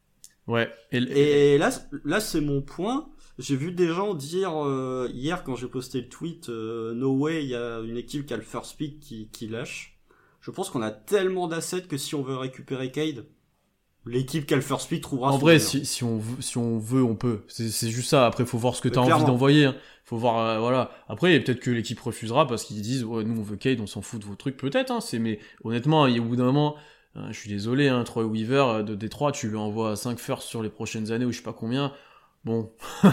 Ouais. Et, là là c'est mon point. J'ai vu des gens dire euh, hier quand j'ai posté le tweet euh, No way il y a une équipe qui a le first pick qui, qui lâche. Je pense qu'on a tellement d'assets que si on veut récupérer Cade, l'équipe first pick trouvera. En vrai, si, si, on veut, si on veut, on peut. C'est juste ça. Après, faut voir ce que tu as envie d'envoyer. Hein. Faut voir, euh, voilà. Après, peut-être que l'équipe refusera parce qu'ils disent, ouais, nous on veut Cade, on s'en fout de vos trucs. Peut-être, hein. C'est, mais honnêtement, il y a au bout d'un moment, hein, je suis désolé, hein, Troy Weaver euh, de Détroit, tu lui envoies 5 firsts sur les prochaines années ou je sais pas combien. Bon.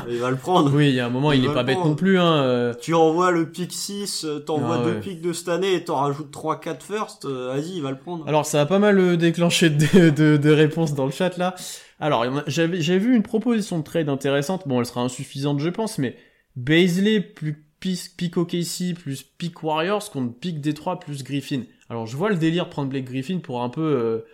il va le prendre. Oui, il y a un moment, il, est pas bête non plus. Hein. Euh. Tu envoies le pick 6, t'envoies ah, deux picks de cette année et t'en rajoutes 3-4 first, vas-y, il va le prendre. Alors, ça a pas mal déclenché de, de, de, réponses dans le chat là. Alors, j'avais vu une proposition de trade intéressante. Bon, elle sera insuffisante, je pense, mais Baisley plus pick OKC plus pick Warriors contre pick Détroit plus Griffin. Alors, je vois le délire prendre Blake Griffin pour un peu euh,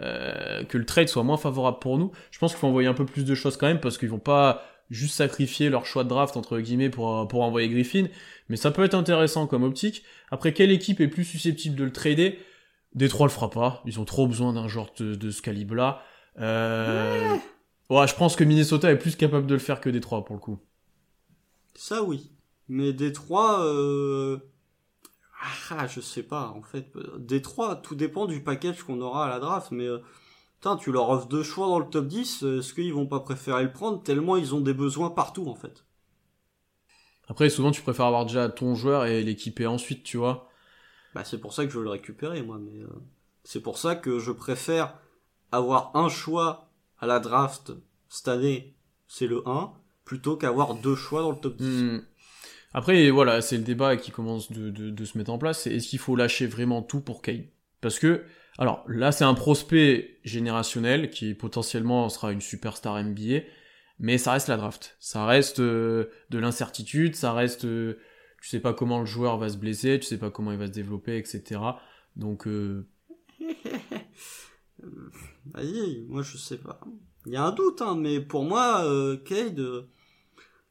que le trade soit moins favorable pour nous. Je pense qu'il faut envoyer un peu plus de choses quand même parce qu'ils vont pas juste sacrifier leur choix de draft entre guillemets pour, pour envoyer Griffin. Mais ça peut être intéressant comme optique. Après, quelle équipe est plus susceptible de le trader? Détroit le fera pas. Ils ont trop besoin d'un genre de, ce calibre-là. Euh... Ouais. je pense que Minnesota est plus capable de le faire que Détroit pour le coup. Ça oui. Mais Détroit, euh... ah, je sais pas en fait. Détroit, tout dépend du package qu'on aura à la draft. Mais euh, tu leur offres deux choix dans le top 10, est-ce qu'ils vont pas préférer le prendre tellement ils ont des besoins partout en fait? Après, souvent tu préfères avoir déjà ton joueur et l'équiper ensuite, tu vois. Bah c'est pour ça que je veux le récupérer moi, mais euh, c'est pour ça que je préfère avoir un choix à la draft cette année, c'est le 1, plutôt qu'avoir deux choix dans le top 10. Hmm. Après, voilà, c'est le débat qui commence de, de, de se mettre en place. Est-ce qu'il faut lâcher vraiment tout pour Kane? Parce que, alors là, c'est un prospect générationnel qui potentiellement sera une superstar NBA, mais ça reste la draft. Ça reste euh, de l'incertitude, ça reste, euh, tu sais pas comment le joueur va se blesser, tu sais pas comment il va se développer, etc. Donc, euh, (laughs) Vas-y, moi je sais pas. Il y a un doute, hein, mais pour moi, euh, Cade, euh,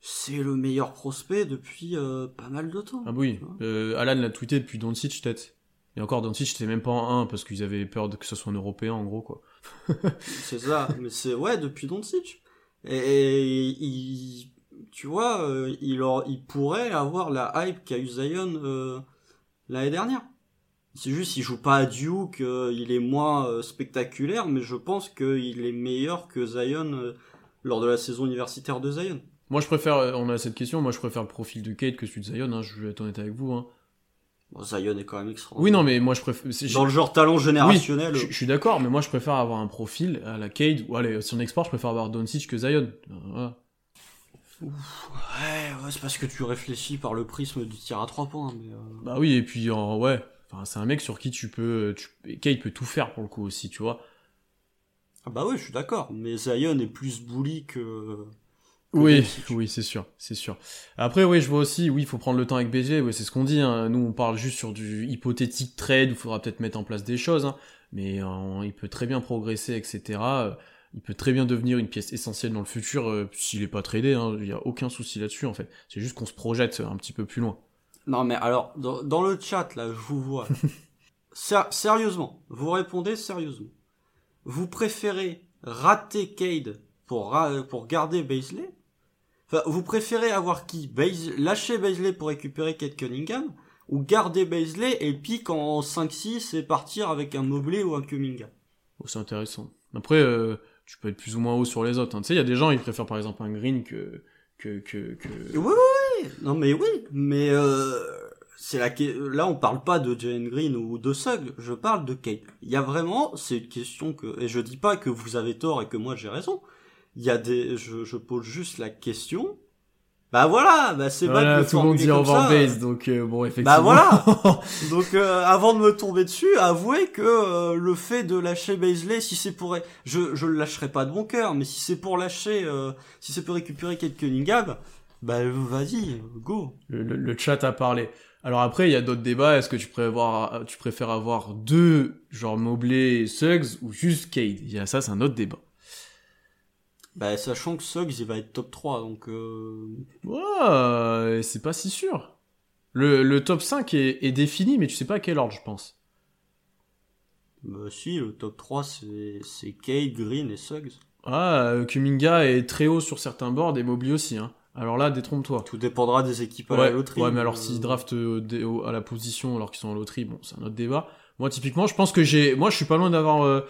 c'est le meilleur prospect depuis euh, pas mal de temps. ah oui, vois. euh, Alan l'a tweeté depuis Doncic peut-être. Et encore Doncic, c'était même pas en 1 parce qu'ils avaient peur de que ce soit un européen en gros quoi. (laughs) C'est ça, mais c'est ouais depuis Doncic. Et, et il, tu vois, euh, il, il pourrait avoir la hype qu'a eu Zion euh, l'année dernière. C'est juste, il joue pas à Duke, il est moins spectaculaire, mais je pense qu'il est meilleur que Zion lors de la saison universitaire de Zion. Moi je préfère, euh, on a cette question, moi je préfère le profil de Kate que celui de Zion, hein, je vais être honnête avec vous. Hein. Bon, Zion est quand même extraordinaire. Oui non mais moi je préfère... Dans le genre talent générationnel. Je, je suis d'accord, mais moi je préfère avoir un profil à la Cade, ou allez, si on exporte, je préfère avoir Doncic que Zion. Voilà. Ouais, ouais, c'est parce que tu réfléchis par le prisme du tir à trois points, mais. euh, Bah oui, et puis ouais, enfin, c'est un mec sur qui tu peux, tu, Cade peut tout faire pour le coup aussi, tu vois. Ah bah oui, je suis d'accord, mais Zion est plus bully que. Oui, oui, c'est sûr, c'est sûr. Après, oui, je vois aussi, oui, il faut prendre le temps avec BG, c'est ce qu'on dit, hein. nous on parle juste sur du hypothétique trade, où il faudra peut-être mettre en place des choses, hein. mais euh, il peut très bien progresser, etc. Euh, Il peut très bien devenir une pièce essentielle dans le futur euh, s'il est pas tradé, hein. il y a aucun souci là-dessus en fait. C'est juste qu'on se projette un petit peu plus loin. Non mais alors, dans, dans le chat là, je vous vois. (laughs) Ser- sérieusement, vous répondez sérieusement. Vous préférez rater Cade pour, ra- pour garder Baisley Enfin, vous préférez avoir qui? Bais- Lâcher Baisley pour récupérer Kate Cunningham Ou garder Baisley et pique en 5-6 et partir avec un Mobley ou un Cunningham? Oh, c'est intéressant. Après, euh, tu peux être plus ou moins haut sur les autres. hein. Tu sais, il y a des gens, ils préfèrent par exemple un green que que que, que... Oui, oui, oui. Non, mais oui. Mais euh, c'est la que- là, on parle pas de Jalen Green ou de Sugg. Je parle de Kate. Il y a vraiment, c'est une question que, et je dis pas que vous avez tort et que moi j'ai raison. Il y a des, je, je pose juste la question. Bah voilà, bah c'est Voilà, de tout le monde dit ça. overbase, donc euh, bon, effectivement. Bah voilà. (laughs) Donc euh, avant de me tomber dessus, avouez que euh, le fait de lâcher Baisley, si c'est pour, je je le lâcherai pas de bon cœur, mais si c'est pour lâcher, euh, si c'est pour récupérer Kate Cunningham, bah vas-y, go. le, le- le chat a parlé. Alors après, il y a d'autres débats. Est-ce que tu préfères, avoir, tu préfères avoir deux, genre Mobley et Suggs, ou juste Cade? Il y a ça, c'est un autre débat. Bah, sachant que Suggs, il va être top 3, donc... Euh... Ouais, c'est pas si sûr. Le, le top 5 est, est défini, mais tu sais pas à quel ordre, je pense. Bah si, le top 3, c'est c'est Cade, Green et Suggs. Ah, Kuminga est très haut sur certains boards et Mobley aussi. Hein. Alors là, détrompe-toi. Tout dépendra des équipes à Ouais, la loterie. ouais, mais alors euh, s'ils draftent euh, à la position alors qu'ils sont en loterie, bon, c'est un autre débat. Moi, typiquement, je pense que j'ai, moi, je suis pas loin d'avoir euh,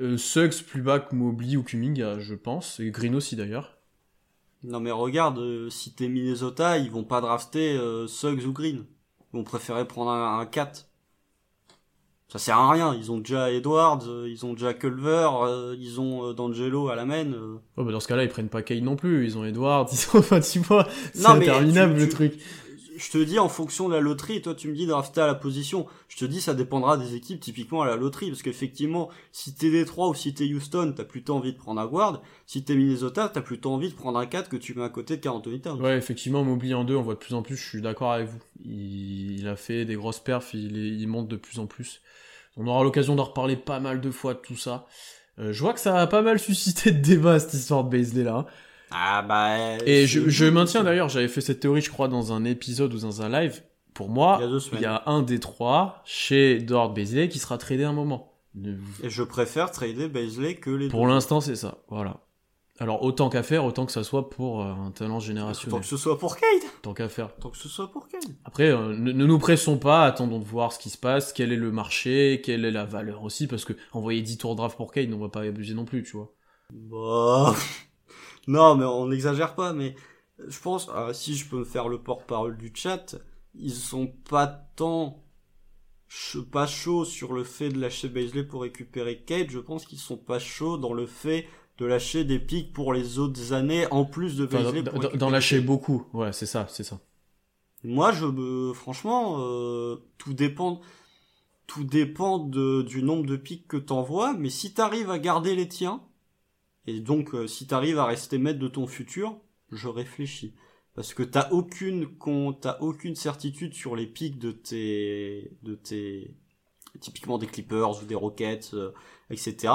euh, Suggs plus bas que Mobley ou Kuminga, je pense, et Green aussi d'ailleurs. Non mais regarde, euh, si t'es Minnesota, ils vont pas drafter euh, Suggs ou Green. Ils vont préférer prendre un, un 4. Ça sert à rien, ils ont déjà Edwards, euh, ils ont déjà Culver, euh, ils ont euh, D'Angelo à la main. euh. Ouais, bah dans ce cas-là, ils prennent pas Kane non plus, ils ont Edwards, (laughs) ils ont, enfin, tu vois, c'est interminable tu- le truc. Je te dis en fonction de la loterie, toi tu me dis drafter à la position. Je te dis ça dépendra des équipes typiquement à la loterie, parce qu'effectivement, si t'es Détroit ou si t'es Houston, t'as plutôt envie de prendre un guard. Si t'es Minnesota, t'as plutôt envie de prendre un 4 que tu mets à côté de Carl Anthony Towns. Ouais, effectivement, Mobley en deux, on voit de plus en plus, je suis d'accord avec vous. Il, a fait des grosses perfs, il, il monte de plus en plus. On aura l'occasion d'en reparler pas mal de fois de tout ça. Euh, je vois que ça a pas mal suscité de débats, cette histoire de Baisley là. Ah bah. Et c'est- je, je maintiens d'ailleurs, j'avais fait cette théorie, je crois, dans un épisode ou dans un live. Pour moi, Il y a deux il y a un des trois chez Dort Baisley qui sera tradé un moment. Et je préfère trader Baisley que les Pour l'instant, c'est ça. Voilà. Alors autant qu'à faire, autant que ça soit pour euh, un talent Tant générationnel. que ce soit pour Cade. Tant qu'à faire. Tant que ce soit pour Cade. Après, euh, ne, ne nous pressons pas, attendons de voir ce qui se passe, quel est le marché, quelle est la valeur aussi, parce que envoyer 10 tours draft pour Kane, on va pas abuser non plus, tu vois. Bah. Non, mais on n'exagère pas, mais je pense, ah, si je peux me faire le porte-parole du chat, ils sont pas tant ch- pas chauds sur le fait de lâcher Baisley pour récupérer Cade, je pense qu'ils sont pas chauds dans le fait de lâcher des pics pour les autres années en plus de Enfin, Beasley d'en- lâcher beaucoup. Ouais, c'est ça, c'est ça. Moi, je me, franchement, euh, tout dépend, tout dépend de, du nombre de pics que t'envoies, mais si t'arrives à garder les tiens, et donc euh, si t'arrives à rester maître de ton futur, je réfléchis. Parce que t'as aucune, t'as aucune certitude sur les pics de tes, de tes, typiquement des Clippers ou des Rockets, euh, etc.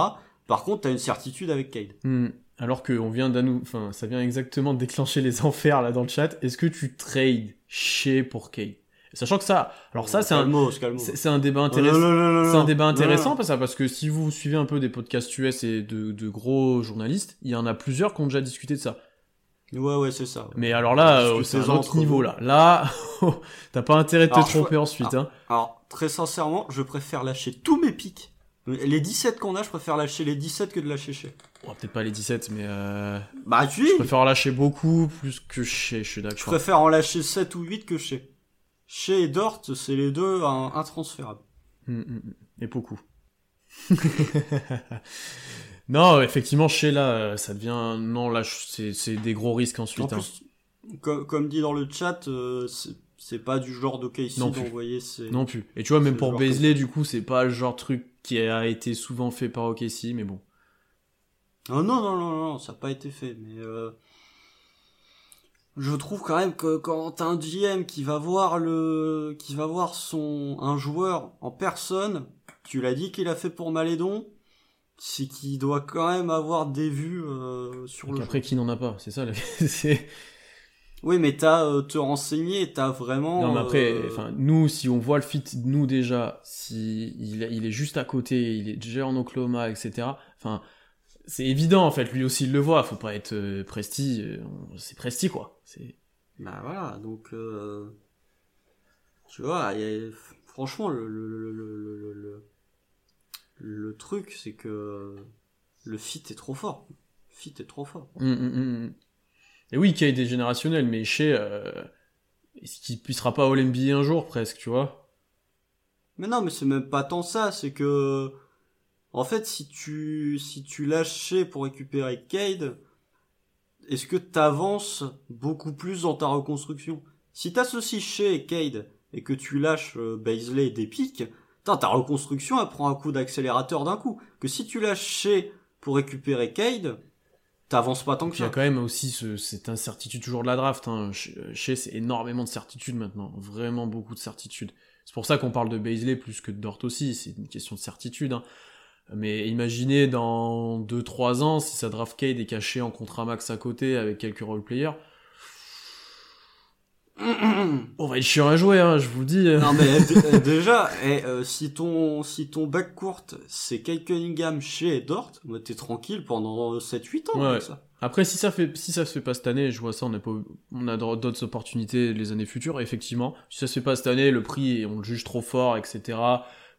Par contre, t'as une certitude avec Cade. Hmm. Alors que on vient enfin, ça vient exactement déclencher les (laughs) enfers là dans le chat. Est-ce que tu trades chez pour Kate Sachant que ça, alors ça c'est un, c'est un débat intéressant. C'est un débat intéressant parce que, parce que si vous suivez un peu des podcasts US et de, de gros journalistes, il y en a plusieurs qui ont déjà discuté de ça. Ouais, ouais, c'est ça. Mais alors là, euh, c'est un autre niveau là. Là, (laughs) t'as pas intérêt de te je- tromper ensuite. Hein. Alors, très sincèrement, je préfère lâcher tous mes pics. Les 17 qu'on a, je préfère lâcher les 17 que de lâcher chez. Bon, Peut-être pas les 17, mais euh, Bah, tu je préfère en lâcher beaucoup plus que chez. Je suis Je d'accord. préfère en lâcher 7 ou 8 que chez. Chez et Dort, c'est les deux intransférables. Mm, mm, mm. Et beaucoup. (laughs) non, effectivement, chez là, euh, ça devient. Non, là, c'est des gros risques En ensuite. hein. comme, comme dit dans le chat, euh, c'est- pas du genre de plus. d'envoyer ses... Non plus. Et tu vois, même pour genre Baisley, du coup, c'est pas le genre de truc qui a été souvent fait par OKC, mais bon. Ah non, non, non, non, ça n'a pas été fait, mais euh, je trouve quand même que quand un GM qui va voir le, qui va voir son, un joueur en personne, tu l'as dit qu'il a fait pour Malédon, c'est qu'il doit quand même avoir des vues euh, sur Donc le après, qui n'en a pas C'est ça, (laughs) c'est. Oui, mais t'as euh, te renseigner, t'as vraiment. Non, mais après, euh, enfin, nous, si on voit le fit, nous déjà, si il, il est juste à côté, il est déjà en Oklahoma, etc. Enfin, c'est évident en fait. Lui aussi, il le voit. Faut pas être euh, presti. euh, c'est presti quoi. C'est. Bah voilà, donc euh, tu vois, y a- franchement le le, le, le, le, truc c'est que le fit est trop fort. Le fit est trop fort. Hum, hum, hum. Et oui, Kate est générationnel, mais chez, euh, est-ce qu'il ne sera pas NBA un jour presque, tu vois? Mais non, mais c'est même pas tant ça, c'est que en fait si tu si tu lâches Shea pour récupérer Cade, est-ce que t'avances beaucoup plus dans ta reconstruction? Si t'associes Shea et Cade et que tu lâches euh, Baisley et des pics, ta reconstruction elle prend un coup d'accélérateur d'un coup. Que si tu lâches Shea pour récupérer Cade, t'avances pas tant que Puis il y a ça. quand même aussi ce- cette incertitude toujours de la draft. Hein. Chez, c'est énormément de certitudes maintenant. Vraiment beaucoup de certitudes. C'est pour ça qu'on parle de Baisley plus que de Dort aussi. C'est une question de certitude. hein. Mais imaginez dans 2-3 ans, si sa draft Cade est caché en contrat max à côté avec quelques roleplayers, (coughs) on va être chiant à jouer, hein, je vous le dis. Non mais d- euh, (laughs) déjà, eh, euh, si ton si ton bac courte c'est Kate Cunningham chez Dort, bah, t'es tranquille pendant 7-8 ans Ouais, ouais. ça. Après, si ça fait, si ça se fait pas cette année, je vois ça, on a pas, on a d'autres opportunités les années futures, effectivement. Si ça se fait pas cette année, le prix, on le juge trop fort, etc.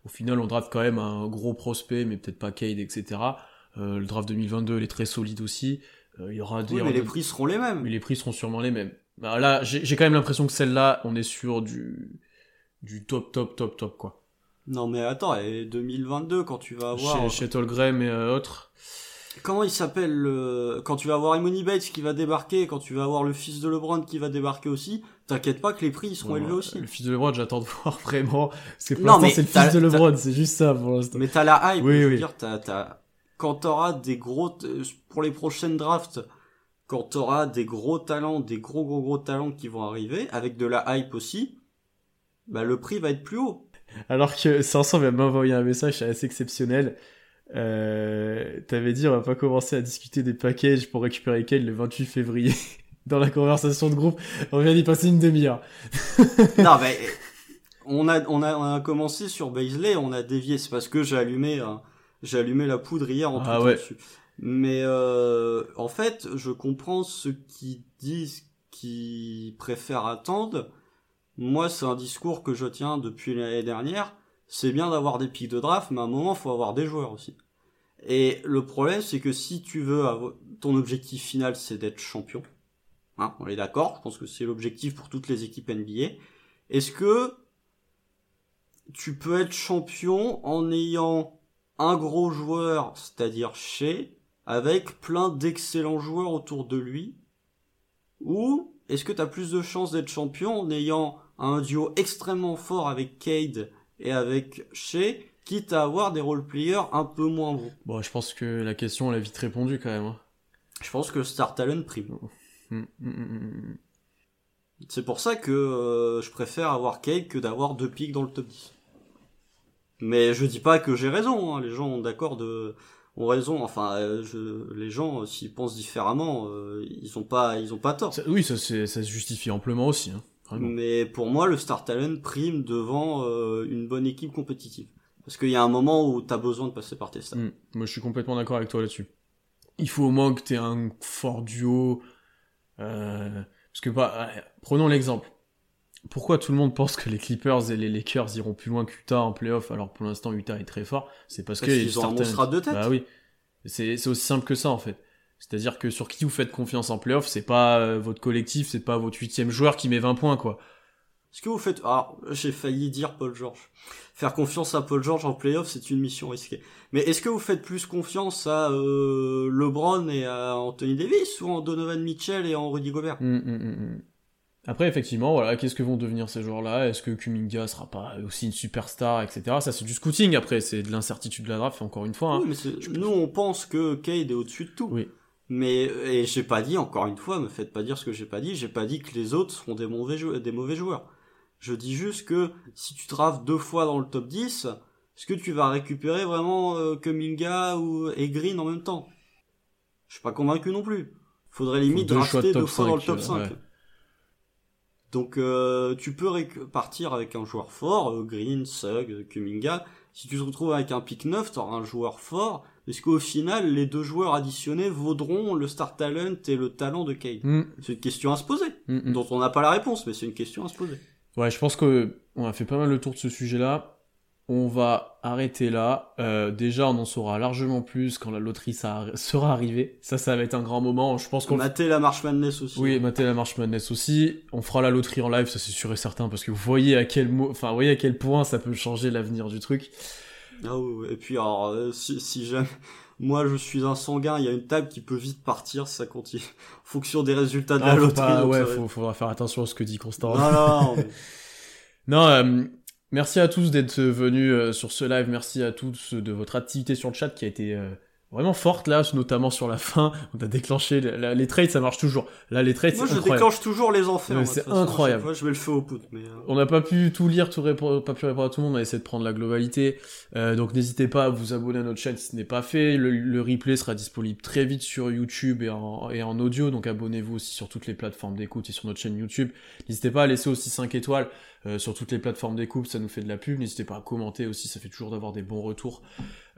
Au final, on draft quand même un gros prospect, mais peut-être pas Cade, etc. Euh, le draft 2022, il est très solide aussi. Euh, il y aura des, Oui, mais les prix seront les mêmes. mais les prix seront sûrement les mêmes. Bah, là, j'ai quand même l'impression que celle-là, on est sur du, du top, top, top, top, quoi. Non mais attends, et 2022 quand tu vas avoir Chez, chez et euh, autres. comment il s'appelle le... quand tu vas avoir Emony Bates qui va débarquer, quand tu vas avoir le fils de LeBron qui va débarquer aussi, t'inquiète pas que les prix ils seront Bon, élevés euh, aussi. Le fils de LeBron, j'attends de (laughs) voir vraiment. Parce que pour l'instant, c'est le fils de LeBron, c'est juste ça pour l'instant. Mais t'as la hype, Oui, je veux oui. dire, t'as, t'as, quand t'auras des gros, t- pour les prochaines drafts, quand t'auras des gros talents, des gros gros gros talents qui vont arriver, avec de la hype aussi, bah le prix va être plus haut. Alors que Sanson vient m'envoyer un message, assez exceptionnel. Euh, T'avais dit, on va pas commencer à discuter des packages pour récupérer Kale le 28 février. (laughs) Dans la conversation de groupe, on vient d'y passer une demi-heure. non, mais on a, on a, on a commencé sur Baisley, on a dévié, c'est parce que j'ai allumé, euh, j'ai allumé la poudre hier en Ah tout ouais. dessus. Mais euh, en fait, je comprends ceux qui disent qu'ils préfèrent attendre. Moi, c'est un discours que je tiens depuis l'année dernière. C'est bien d'avoir des pics de draft, mais à un moment, faut avoir des joueurs aussi. Et le problème, c'est que si tu veux avoir, ton objectif final, c'est d'être champion. Hein, on est d'accord. Je pense que c'est l'objectif pour toutes les équipes NBA. Est-ce que tu peux être champion en ayant un gros joueur, c'est-à-dire chez, avec plein d'excellents joueurs autour de lui? Ou est-ce que tu as plus de chances d'être champion en ayant un duo extrêmement fort avec Cade et avec Shea, quitte à avoir des role-players un peu moins bons? Bon, je pense que la question, elle a vite répondu quand même. hein. Je pense que Star Talent prime. Mm, mm, mm. C'est pour ça que euh, je préfère avoir Cade que d'avoir deux pics dans le top 10. Mais je dis pas que j'ai raison, hein. les gens ont d'accord de ont raison, enfin euh, je... les gens euh, s'ils pensent différemment, euh, ils ont pas ils ont pas tort. Ça- oui, ça, c'est- ça se justifie amplement aussi. Hein. Mais pour moi le Star Talent prime devant euh, une bonne équipe compétitive. Parce qu'il y a un moment où t'as besoin de passer par tes stats. Mm. Moi, je suis complètement d'accord avec toi là-dessus. Il faut au moins que tu aies un fort duo. Euh, parce que, bah, ouais, prenons l'exemple. Pourquoi tout le monde pense que les Clippers et les Lakers iront plus loin qu'Utah en playoff alors pour l'instant Utah est très fort? C'est parce, Parce que qu'ils ont un certains- monstre à deux têtes. Bah oui. C'est c'est aussi simple que ça en fait. C'est-à-dire que sur qui vous faites confiance en playoff, c'est pas euh, votre collectif, c'est pas votre huitième joueur qui met 20 points quoi. Est-ce que vous faites... Ah, j'ai failli dire Paul George. Faire confiance à Paul George en playoff, c'est une mission risquée. Mais est-ce que vous faites plus confiance à euh, LeBron et à Anthony Davis ou en Donovan Mitchell et en Rudy Gobert? Mm, mm, mm. Après, effectivement, voilà, qu'est-ce que vont devenir ces joueurs-là? Est-ce que Kuminga sera pas aussi une superstar, etc. Ça, c'est du scouting, après, c'est de l'incertitude de la draft, encore une fois. hein. Oui, mais nous, on pense que Cade est au-dessus de tout. Oui. Mais et j'ai pas dit encore une fois, me faites pas dire ce que j'ai pas dit. J'ai pas dit que les autres seront des mauvais. Des mauvais joueurs. Je dis juste que si tu drafts deux fois dans le top 10, est-ce que tu vas récupérer vraiment euh, Kuminga ou et Green en même temps? Je suis pas convaincu non plus. Faudrait limite deux choix de drafter top deux fois dans le 5, top euh, 5. ouais. Donc euh, tu peux partir avec un joueur fort, euh, Green, Sugg, euh, Kuminga. Si tu te retrouves avec un pick 9, tu auras un joueur fort. Est-ce qu'au final, les deux joueurs additionnés vaudront le star talent et le talent de Cade Mm, C'est une question à se poser, mm, mm. dont on n'a pas la réponse, mais c'est une question à se poser. Ouais, je pense que on a fait pas mal le tour de ce sujet-là. On va arrêter là. Euh, déjà, on en saura largement plus quand la loterie sera arrivée. Ça, ça va être un grand moment. Je pense qu'on Mater la March Madness aussi. Oui, mater la marche Madness aussi. On fera la loterie en live, ça c'est sûr et certain, parce que vous voyez à quel mo... enfin, vous voyez à quel point ça peut changer l'avenir du truc. Ah oui, oui. Et puis alors, euh, si, si jamais... Moi, je suis un sanguin, il y a une table qui peut vite partir si ça continue. En (laughs) fonction des résultats de la Ah, faut loterie. pas- ouais, faut, faudra faire attention à ce que dit Constant. Non, (laughs) Non, euh, merci à tous d'être venus euh, sur ce live. Merci à tous de votre activité sur le chat qui a été euh, vraiment forte là, notamment sur la fin. On a déclenché la- la- les trades, ça marche toujours. Là, les trades, Moi, je incroyable. déclenche toujours les enfers. Moi, c'est incroyable. fois, je mets le feu au poudre. Mais, euh, On n'a pas pu tout lire, tout répondre, pas pu répondre à tout le monde, on a essayé de prendre la globalité. Euh, donc n'hésitez pas à vous abonner à notre chaîne si ce n'est pas fait. Le, le replay sera disponible très vite sur YouTube et en, et en audio, donc abonnez-vous aussi sur toutes les plateformes d'écoute et sur notre chaîne YouTube. N'hésitez pas à laisser aussi 5 étoiles euh, sur toutes les plateformes d'écoute, ça nous fait de la pub. N'hésitez pas à commenter aussi, ça fait toujours d'avoir des bons retours.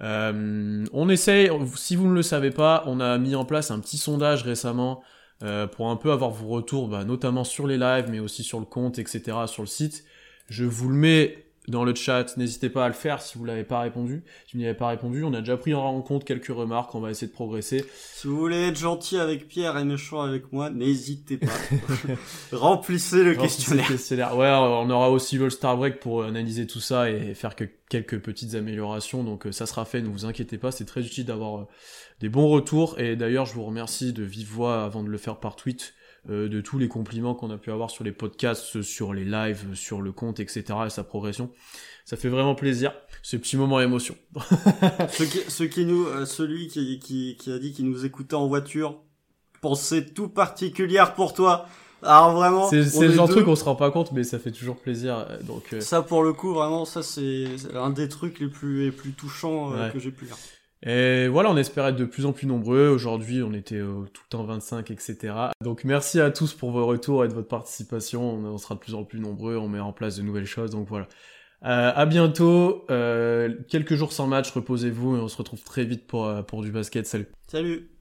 Euh, on essaye, si vous ne le savez pas, on a mis en place un petit sondage récemment euh, pour un peu avoir vos retours, bah, notamment sur les lives, mais aussi sur le compte, etc., sur le site. Je vous le mets dans le chat, n'hésitez pas à le faire si vous l'avez pas répondu. Si vous n'y avez pas répondu, on a déjà pris en compte quelques remarques, on va essayer de progresser. Si vous voulez être gentil avec Pierre et méchant avec moi, n'hésitez pas. (laughs) Remplissez le questionnaire. Ouais, on aura aussi le Star Break pour analyser tout ça et faire que quelques petites améliorations. Donc euh, ça sera fait, ne vous inquiétez pas. C'est très utile d'avoir euh, des bons retours. Et d'ailleurs, je vous remercie de vive voix avant de le faire par tweet. Euh, de tous les compliments qu'on a pu avoir sur les podcasts, sur les lives, sur le compte, etc. et sa progression. Ça fait vraiment plaisir. Ce petit moment émotion. (laughs) Ce qui, ce qui nous, euh, celui qui, qui, qui a dit qu'il nous écoutait en voiture, pensée tout particulière pour toi. Alors vraiment, C'est le genre de truc on se rend pas compte, mais ça fait toujours plaisir. euh, Donc euh, Ça pour le coup, vraiment, ça c'est un des trucs les plus, les plus touchants euh, Ouais. que j'ai pu lire. Et voilà, on espère être de plus en plus nombreux. Aujourd'hui, on était euh, tout en 25, etc. Donc merci à tous pour vos retours et de votre participation. On, sera de plus en plus nombreux, on met en place de nouvelles choses. Donc voilà. Euh, à bientôt. Euh, quelques jours sans match, reposez-vous et on se retrouve très vite pour, pour du basket. Salut. Salut